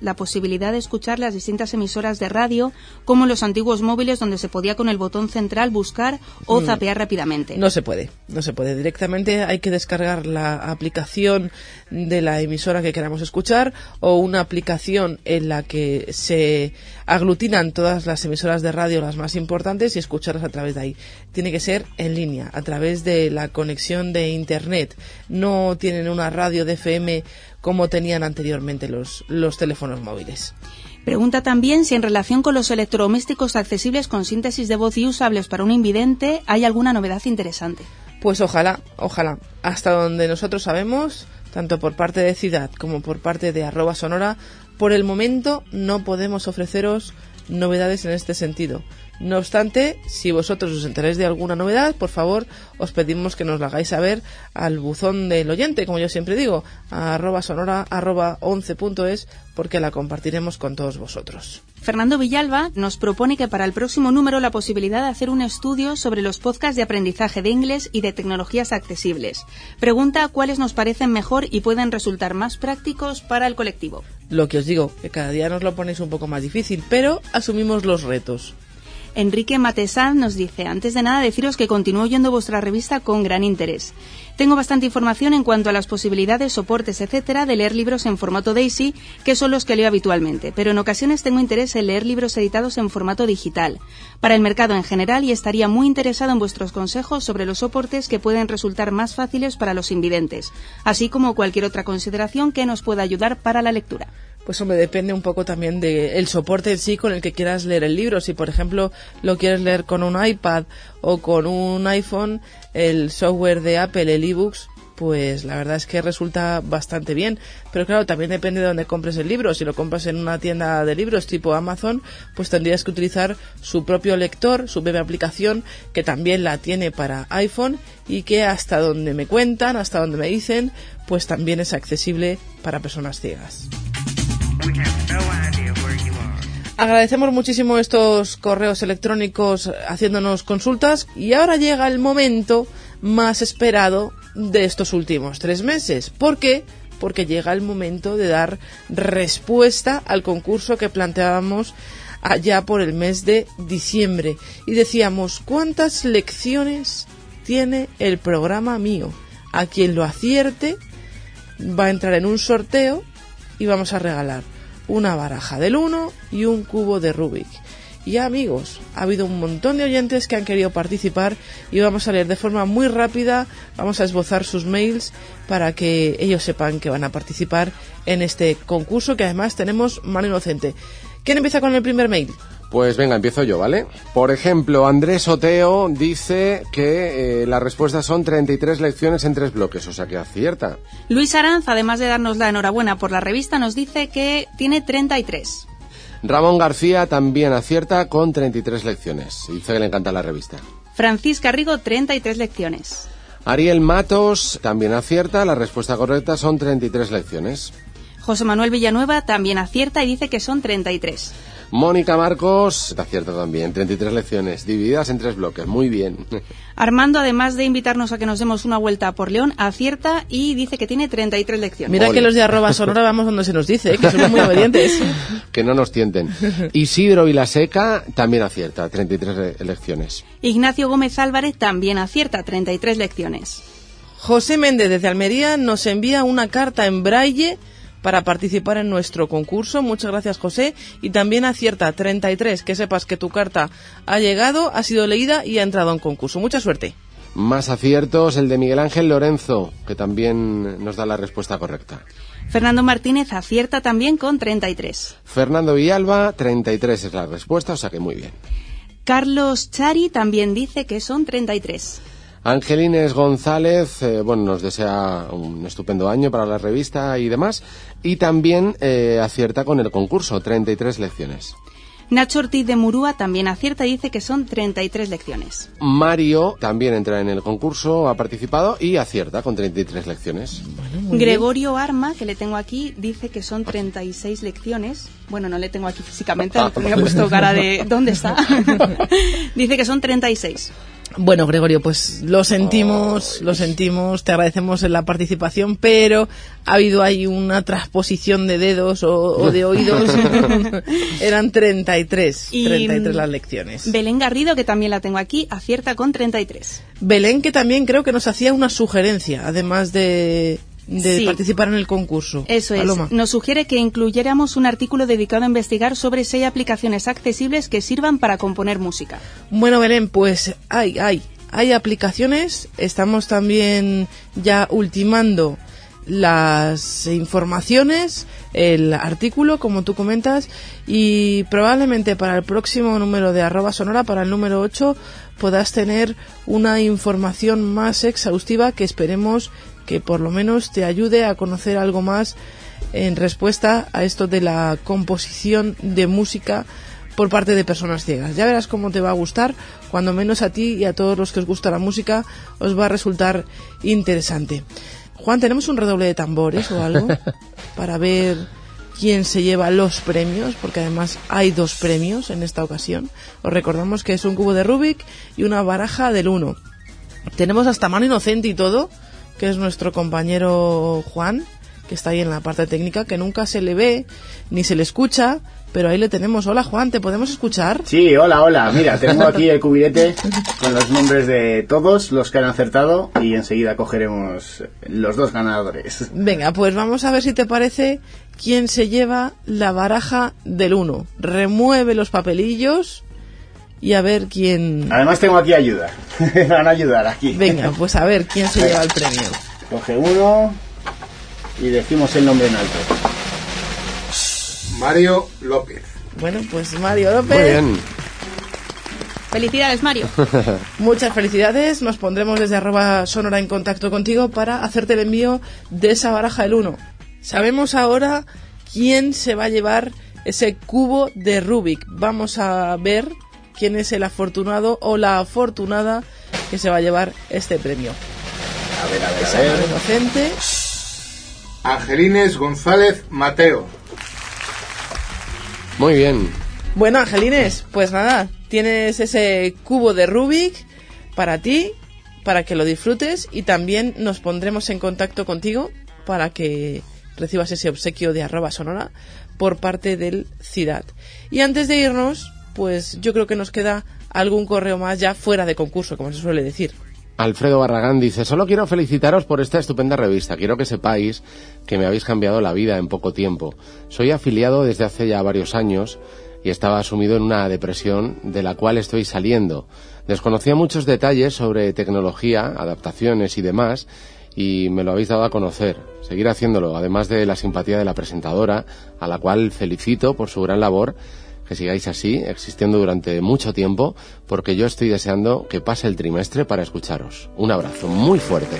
Speaker 5: la posibilidad de escuchar las distintas emisoras de radio como en los antiguos móviles donde se podía con el botón central buscar o zapear rápidamente.
Speaker 3: No se puede, no se puede. Directamente hay que descargar la aplicación de la emisora que queramos escuchar o una aplicación en la que se aglutinan todas las emisoras de radio, las más importantes, y escucharlas a través de ahí. Tiene que ser en línea, a través de la conexión de Internet. No tienen una radio de FM como tenían anteriormente los, los teléfonos móviles.
Speaker 5: Pregunta también si en relación con los electrodomésticos accesibles con síntesis de voz y usables para un invidente hay alguna novedad interesante.
Speaker 3: Pues ojalá, ojalá. Hasta donde nosotros sabemos, tanto por parte de Ciudad como por parte de arroba sonora, por el momento no podemos ofreceros novedades en este sentido. No obstante, si vosotros os enteráis de alguna novedad, por favor, os pedimos que nos la hagáis saber al buzón del oyente, como yo siempre digo, a arroba sonora arroba 11.es, porque la compartiremos con todos vosotros.
Speaker 5: Fernando Villalba nos propone que para el próximo número la posibilidad de hacer un estudio sobre los podcasts de aprendizaje de inglés y de tecnologías accesibles. Pregunta cuáles nos parecen mejor y pueden resultar más prácticos para el colectivo.
Speaker 3: Lo que os digo, que cada día nos lo ponéis un poco más difícil, pero asumimos los retos.
Speaker 5: Enrique Matesán nos dice, antes de nada deciros que continúo oyendo vuestra revista con gran interés. Tengo bastante información en cuanto a las posibilidades, soportes, etcétera, de leer libros en formato DAISY, que son los que leo habitualmente, pero en ocasiones tengo interés en leer libros editados en formato digital, para el mercado en general y estaría muy interesado en vuestros consejos sobre los soportes que pueden resultar más fáciles para los invidentes, así como cualquier otra consideración que nos pueda ayudar para la lectura.
Speaker 3: Pues hombre, depende un poco también del soporte en sí con el que quieras leer el libro. Si por ejemplo lo quieres leer con un iPad o con un iPhone, el software de Apple, el ebooks, pues la verdad es que resulta bastante bien. Pero claro, también depende de dónde compres el libro. Si lo compras en una tienda de libros tipo Amazon, pues tendrías que utilizar su propio lector, su propia aplicación, que también la tiene para iPhone y que hasta donde me cuentan, hasta donde me dicen, pues también es accesible para personas ciegas. Agradecemos muchísimo estos correos electrónicos haciéndonos consultas y ahora llega el momento más esperado de estos últimos tres meses. ¿Por qué? Porque llega el momento de dar respuesta al concurso que planteábamos allá por el mes de diciembre. Y decíamos, ¿cuántas lecciones tiene el programa mío? A quien lo acierte va a entrar en un sorteo y vamos a regalar una baraja del 1 y un cubo de Rubik. Y amigos, ha habido un montón de oyentes que han querido participar y vamos a leer de forma muy rápida, vamos a esbozar sus mails para que ellos sepan que van a participar en este concurso que además tenemos mano inocente. ¿Quién empieza con el primer mail?
Speaker 2: Pues venga, empiezo yo, ¿vale? Por ejemplo, Andrés Oteo dice que eh, las respuestas son 33 lecciones en tres bloques, o sea que acierta.
Speaker 5: Luis Aranz, además de darnos la enhorabuena por la revista, nos dice que tiene 33.
Speaker 2: Ramón García también acierta con 33 lecciones. Dice que le encanta la revista.
Speaker 5: Francisca Rigo, 33 lecciones.
Speaker 2: Ariel Matos también acierta, la respuesta correcta son 33 lecciones.
Speaker 5: José Manuel Villanueva también acierta y dice que son 33.
Speaker 2: Mónica Marcos acierta también, 33 lecciones, divididas en tres bloques, muy bien.
Speaker 5: Armando, además de invitarnos a que nos demos una vuelta por León, acierta y dice que tiene 33 lecciones.
Speaker 3: Mira
Speaker 2: Ole.
Speaker 3: que los de arroba sonora vamos donde se nos dice, ¿eh? que somos muy obedientes.
Speaker 2: que no nos tienten. Isidro Vilaseca también acierta, 33 le- lecciones.
Speaker 5: Ignacio Gómez Álvarez también acierta 33 lecciones.
Speaker 3: José Méndez desde Almería nos envía una carta en braille para participar en nuestro concurso. Muchas gracias, José. Y también acierta 33, que sepas que tu carta ha llegado, ha sido leída y ha entrado en concurso. Mucha suerte.
Speaker 2: Más aciertos, el de Miguel Ángel Lorenzo, que también nos da la respuesta correcta.
Speaker 5: Fernando Martínez acierta también con 33.
Speaker 2: Fernando Villalba, 33 es la respuesta, o sea que muy bien.
Speaker 5: Carlos Chari también dice que son 33.
Speaker 2: Angelines González, eh, bueno, nos desea un estupendo año para la revista y demás. Y también eh, acierta con el concurso, 33 lecciones.
Speaker 5: Nacho Ortiz de Murúa también acierta y dice que son 33 lecciones.
Speaker 2: Mario también entra en el concurso, ha participado y acierta con 33 lecciones.
Speaker 5: Gregorio Arma, que le tengo aquí, dice que son 36 lecciones. Bueno, no le tengo aquí físicamente, le he puesto cara de ¿dónde está? dice que son 36.
Speaker 3: Bueno, Gregorio, pues lo sentimos, lo sentimos, te agradecemos en la participación, pero ha habido ahí una transposición de dedos o, de oídos. Eran 33, y 33 las lecciones.
Speaker 5: Belén Garrido, que también la tengo aquí, acierta con 33.
Speaker 3: Belén, que también creo que nos hacía una sugerencia, además de, de participar en el concurso.
Speaker 5: Eso es. Nos sugiere que incluyéramos un artículo dedicado a investigar sobre si hay aplicaciones accesibles que sirvan para componer música.
Speaker 3: Bueno, Belén, pues hay, hay, hay aplicaciones. Estamos también ya ultimando las informaciones, el artículo, como tú comentas, y probablemente para el próximo número de arroba sonora, para el número 8, puedas tener una información más exhaustiva que esperemos que por lo menos te ayude a conocer algo más en respuesta a esto de la composición de música por parte de personas ciegas. Ya verás cómo te va a gustar, cuando menos a ti y a todos los que os gusta la música os va a resultar interesante. Juan, ¿tenemos un redoble de tambores o algo para ver quién se lleva los premios? Porque además hay dos premios en esta ocasión. Os recordamos que es un cubo de Rubik y una baraja del 1. Tenemos hasta mano inocente y todo que es nuestro compañero Juan, que está ahí en la parte técnica, que nunca se le ve ni se le escucha, pero ahí le tenemos. Hola Juan, ¿te podemos escuchar?
Speaker 9: Sí, hola, hola. Mira, tengo aquí el cubilete con los nombres de todos los que han acertado y enseguida cogeremos los dos ganadores.
Speaker 3: Venga, pues vamos a ver si te parece quién se lleva la baraja del 1. Remueve los papelillos y a ver quién...
Speaker 9: Además tengo aquí ayuda. van a ayudar aquí.
Speaker 3: Venga, pues a ver quién se lleva el premio.
Speaker 9: Coge uno y decimos el nombre en alto.
Speaker 10: Mario López.
Speaker 3: Bueno, pues Mario López.
Speaker 2: Muy bien.
Speaker 5: Felicidades, Mario.
Speaker 3: Muchas felicidades. Nos pondremos desde arroba sonora en contacto contigo para hacerte el envío de esa baraja del 1. Sabemos ahora quién se va a llevar ese cubo de Rubik. Vamos a ver quién es el afortunado o la afortunada que se va a llevar este premio.
Speaker 9: A ver, a ver, a ver.
Speaker 3: inocente.
Speaker 10: Angelines González Mateo.
Speaker 2: Muy bien.
Speaker 3: Bueno, Angelines, pues nada, tienes ese cubo de Rubik para ti, para que lo disfrutes y también nos pondremos en contacto contigo para que recibas ese obsequio de arroba sonora por parte del CIDAD. Y antes de irnos, pues yo creo que nos queda algún correo más ya fuera de concurso, como se suele decir.
Speaker 2: Alfredo Barragán dice, solo quiero felicitaros por esta estupenda revista. Quiero que sepáis que me habéis cambiado la vida en poco tiempo. Soy afiliado desde hace ya varios años y estaba sumido en una depresión de la cual estoy saliendo. Desconocía muchos detalles sobre tecnología, adaptaciones y demás y me lo habéis dado a conocer. Seguir haciéndolo, además de la simpatía de la presentadora, a la cual felicito por su gran labor que sigáis así, existiendo durante mucho tiempo, porque yo estoy deseando que pase el trimestre para escucharos. Un abrazo muy fuerte.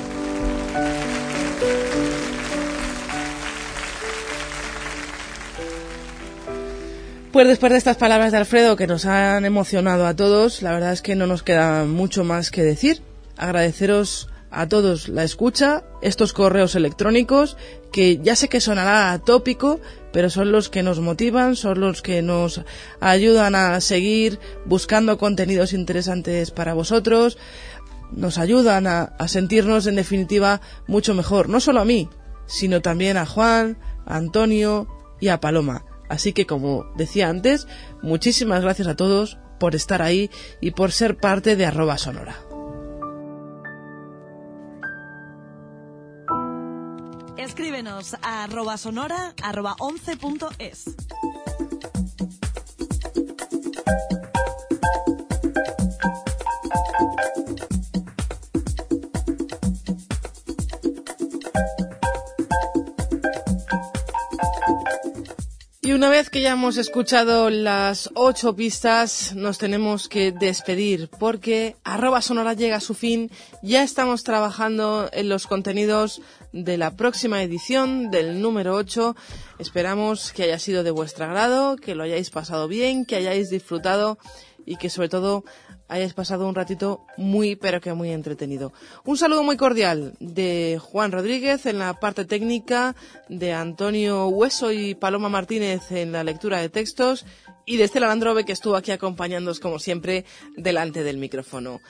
Speaker 3: Pues después de estas palabras de Alfredo que nos han emocionado a todos, la verdad es que no nos queda mucho más que decir. Agradeceros a todos la escucha, estos correos electrónicos, que ya sé que sonará atópico, pero son los que nos motivan, son los que nos ayudan a seguir buscando contenidos interesantes para vosotros, nos ayudan a, sentirnos en definitiva mucho mejor, no solo a mí, sino también a Juan, a Antonio y a Paloma. Así que como decía antes, muchísimas gracias a todos por estar ahí y por ser parte de arroba sonora.
Speaker 1: Escríbenos a arroba sonora arroba 11.es.
Speaker 3: Y una vez que ya hemos escuchado las ocho pistas, nos tenemos que despedir porque arroba sonora llega a su fin. Ya estamos trabajando en los contenidos de la próxima edición del número 8. Esperamos que haya sido de vuestro agrado, que lo hayáis pasado bien, que hayáis disfrutado y que sobre todo hayáis pasado un ratito muy pero que muy entretenido. Un saludo muy cordial de Juan Rodríguez en la parte técnica, de Antonio Hueso y Paloma Martínez en la lectura de textos y de Estela Landrove que estuvo aquí acompañándoos como siempre delante del micrófono.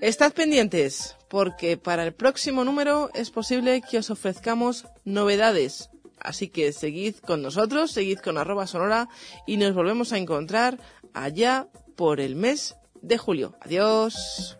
Speaker 3: Estad pendientes porque para el próximo número es posible que os ofrezcamos novedades. Así que seguid con nosotros, seguid con arroba sonora y nos volvemos a encontrar allá por el mes de julio. Adiós.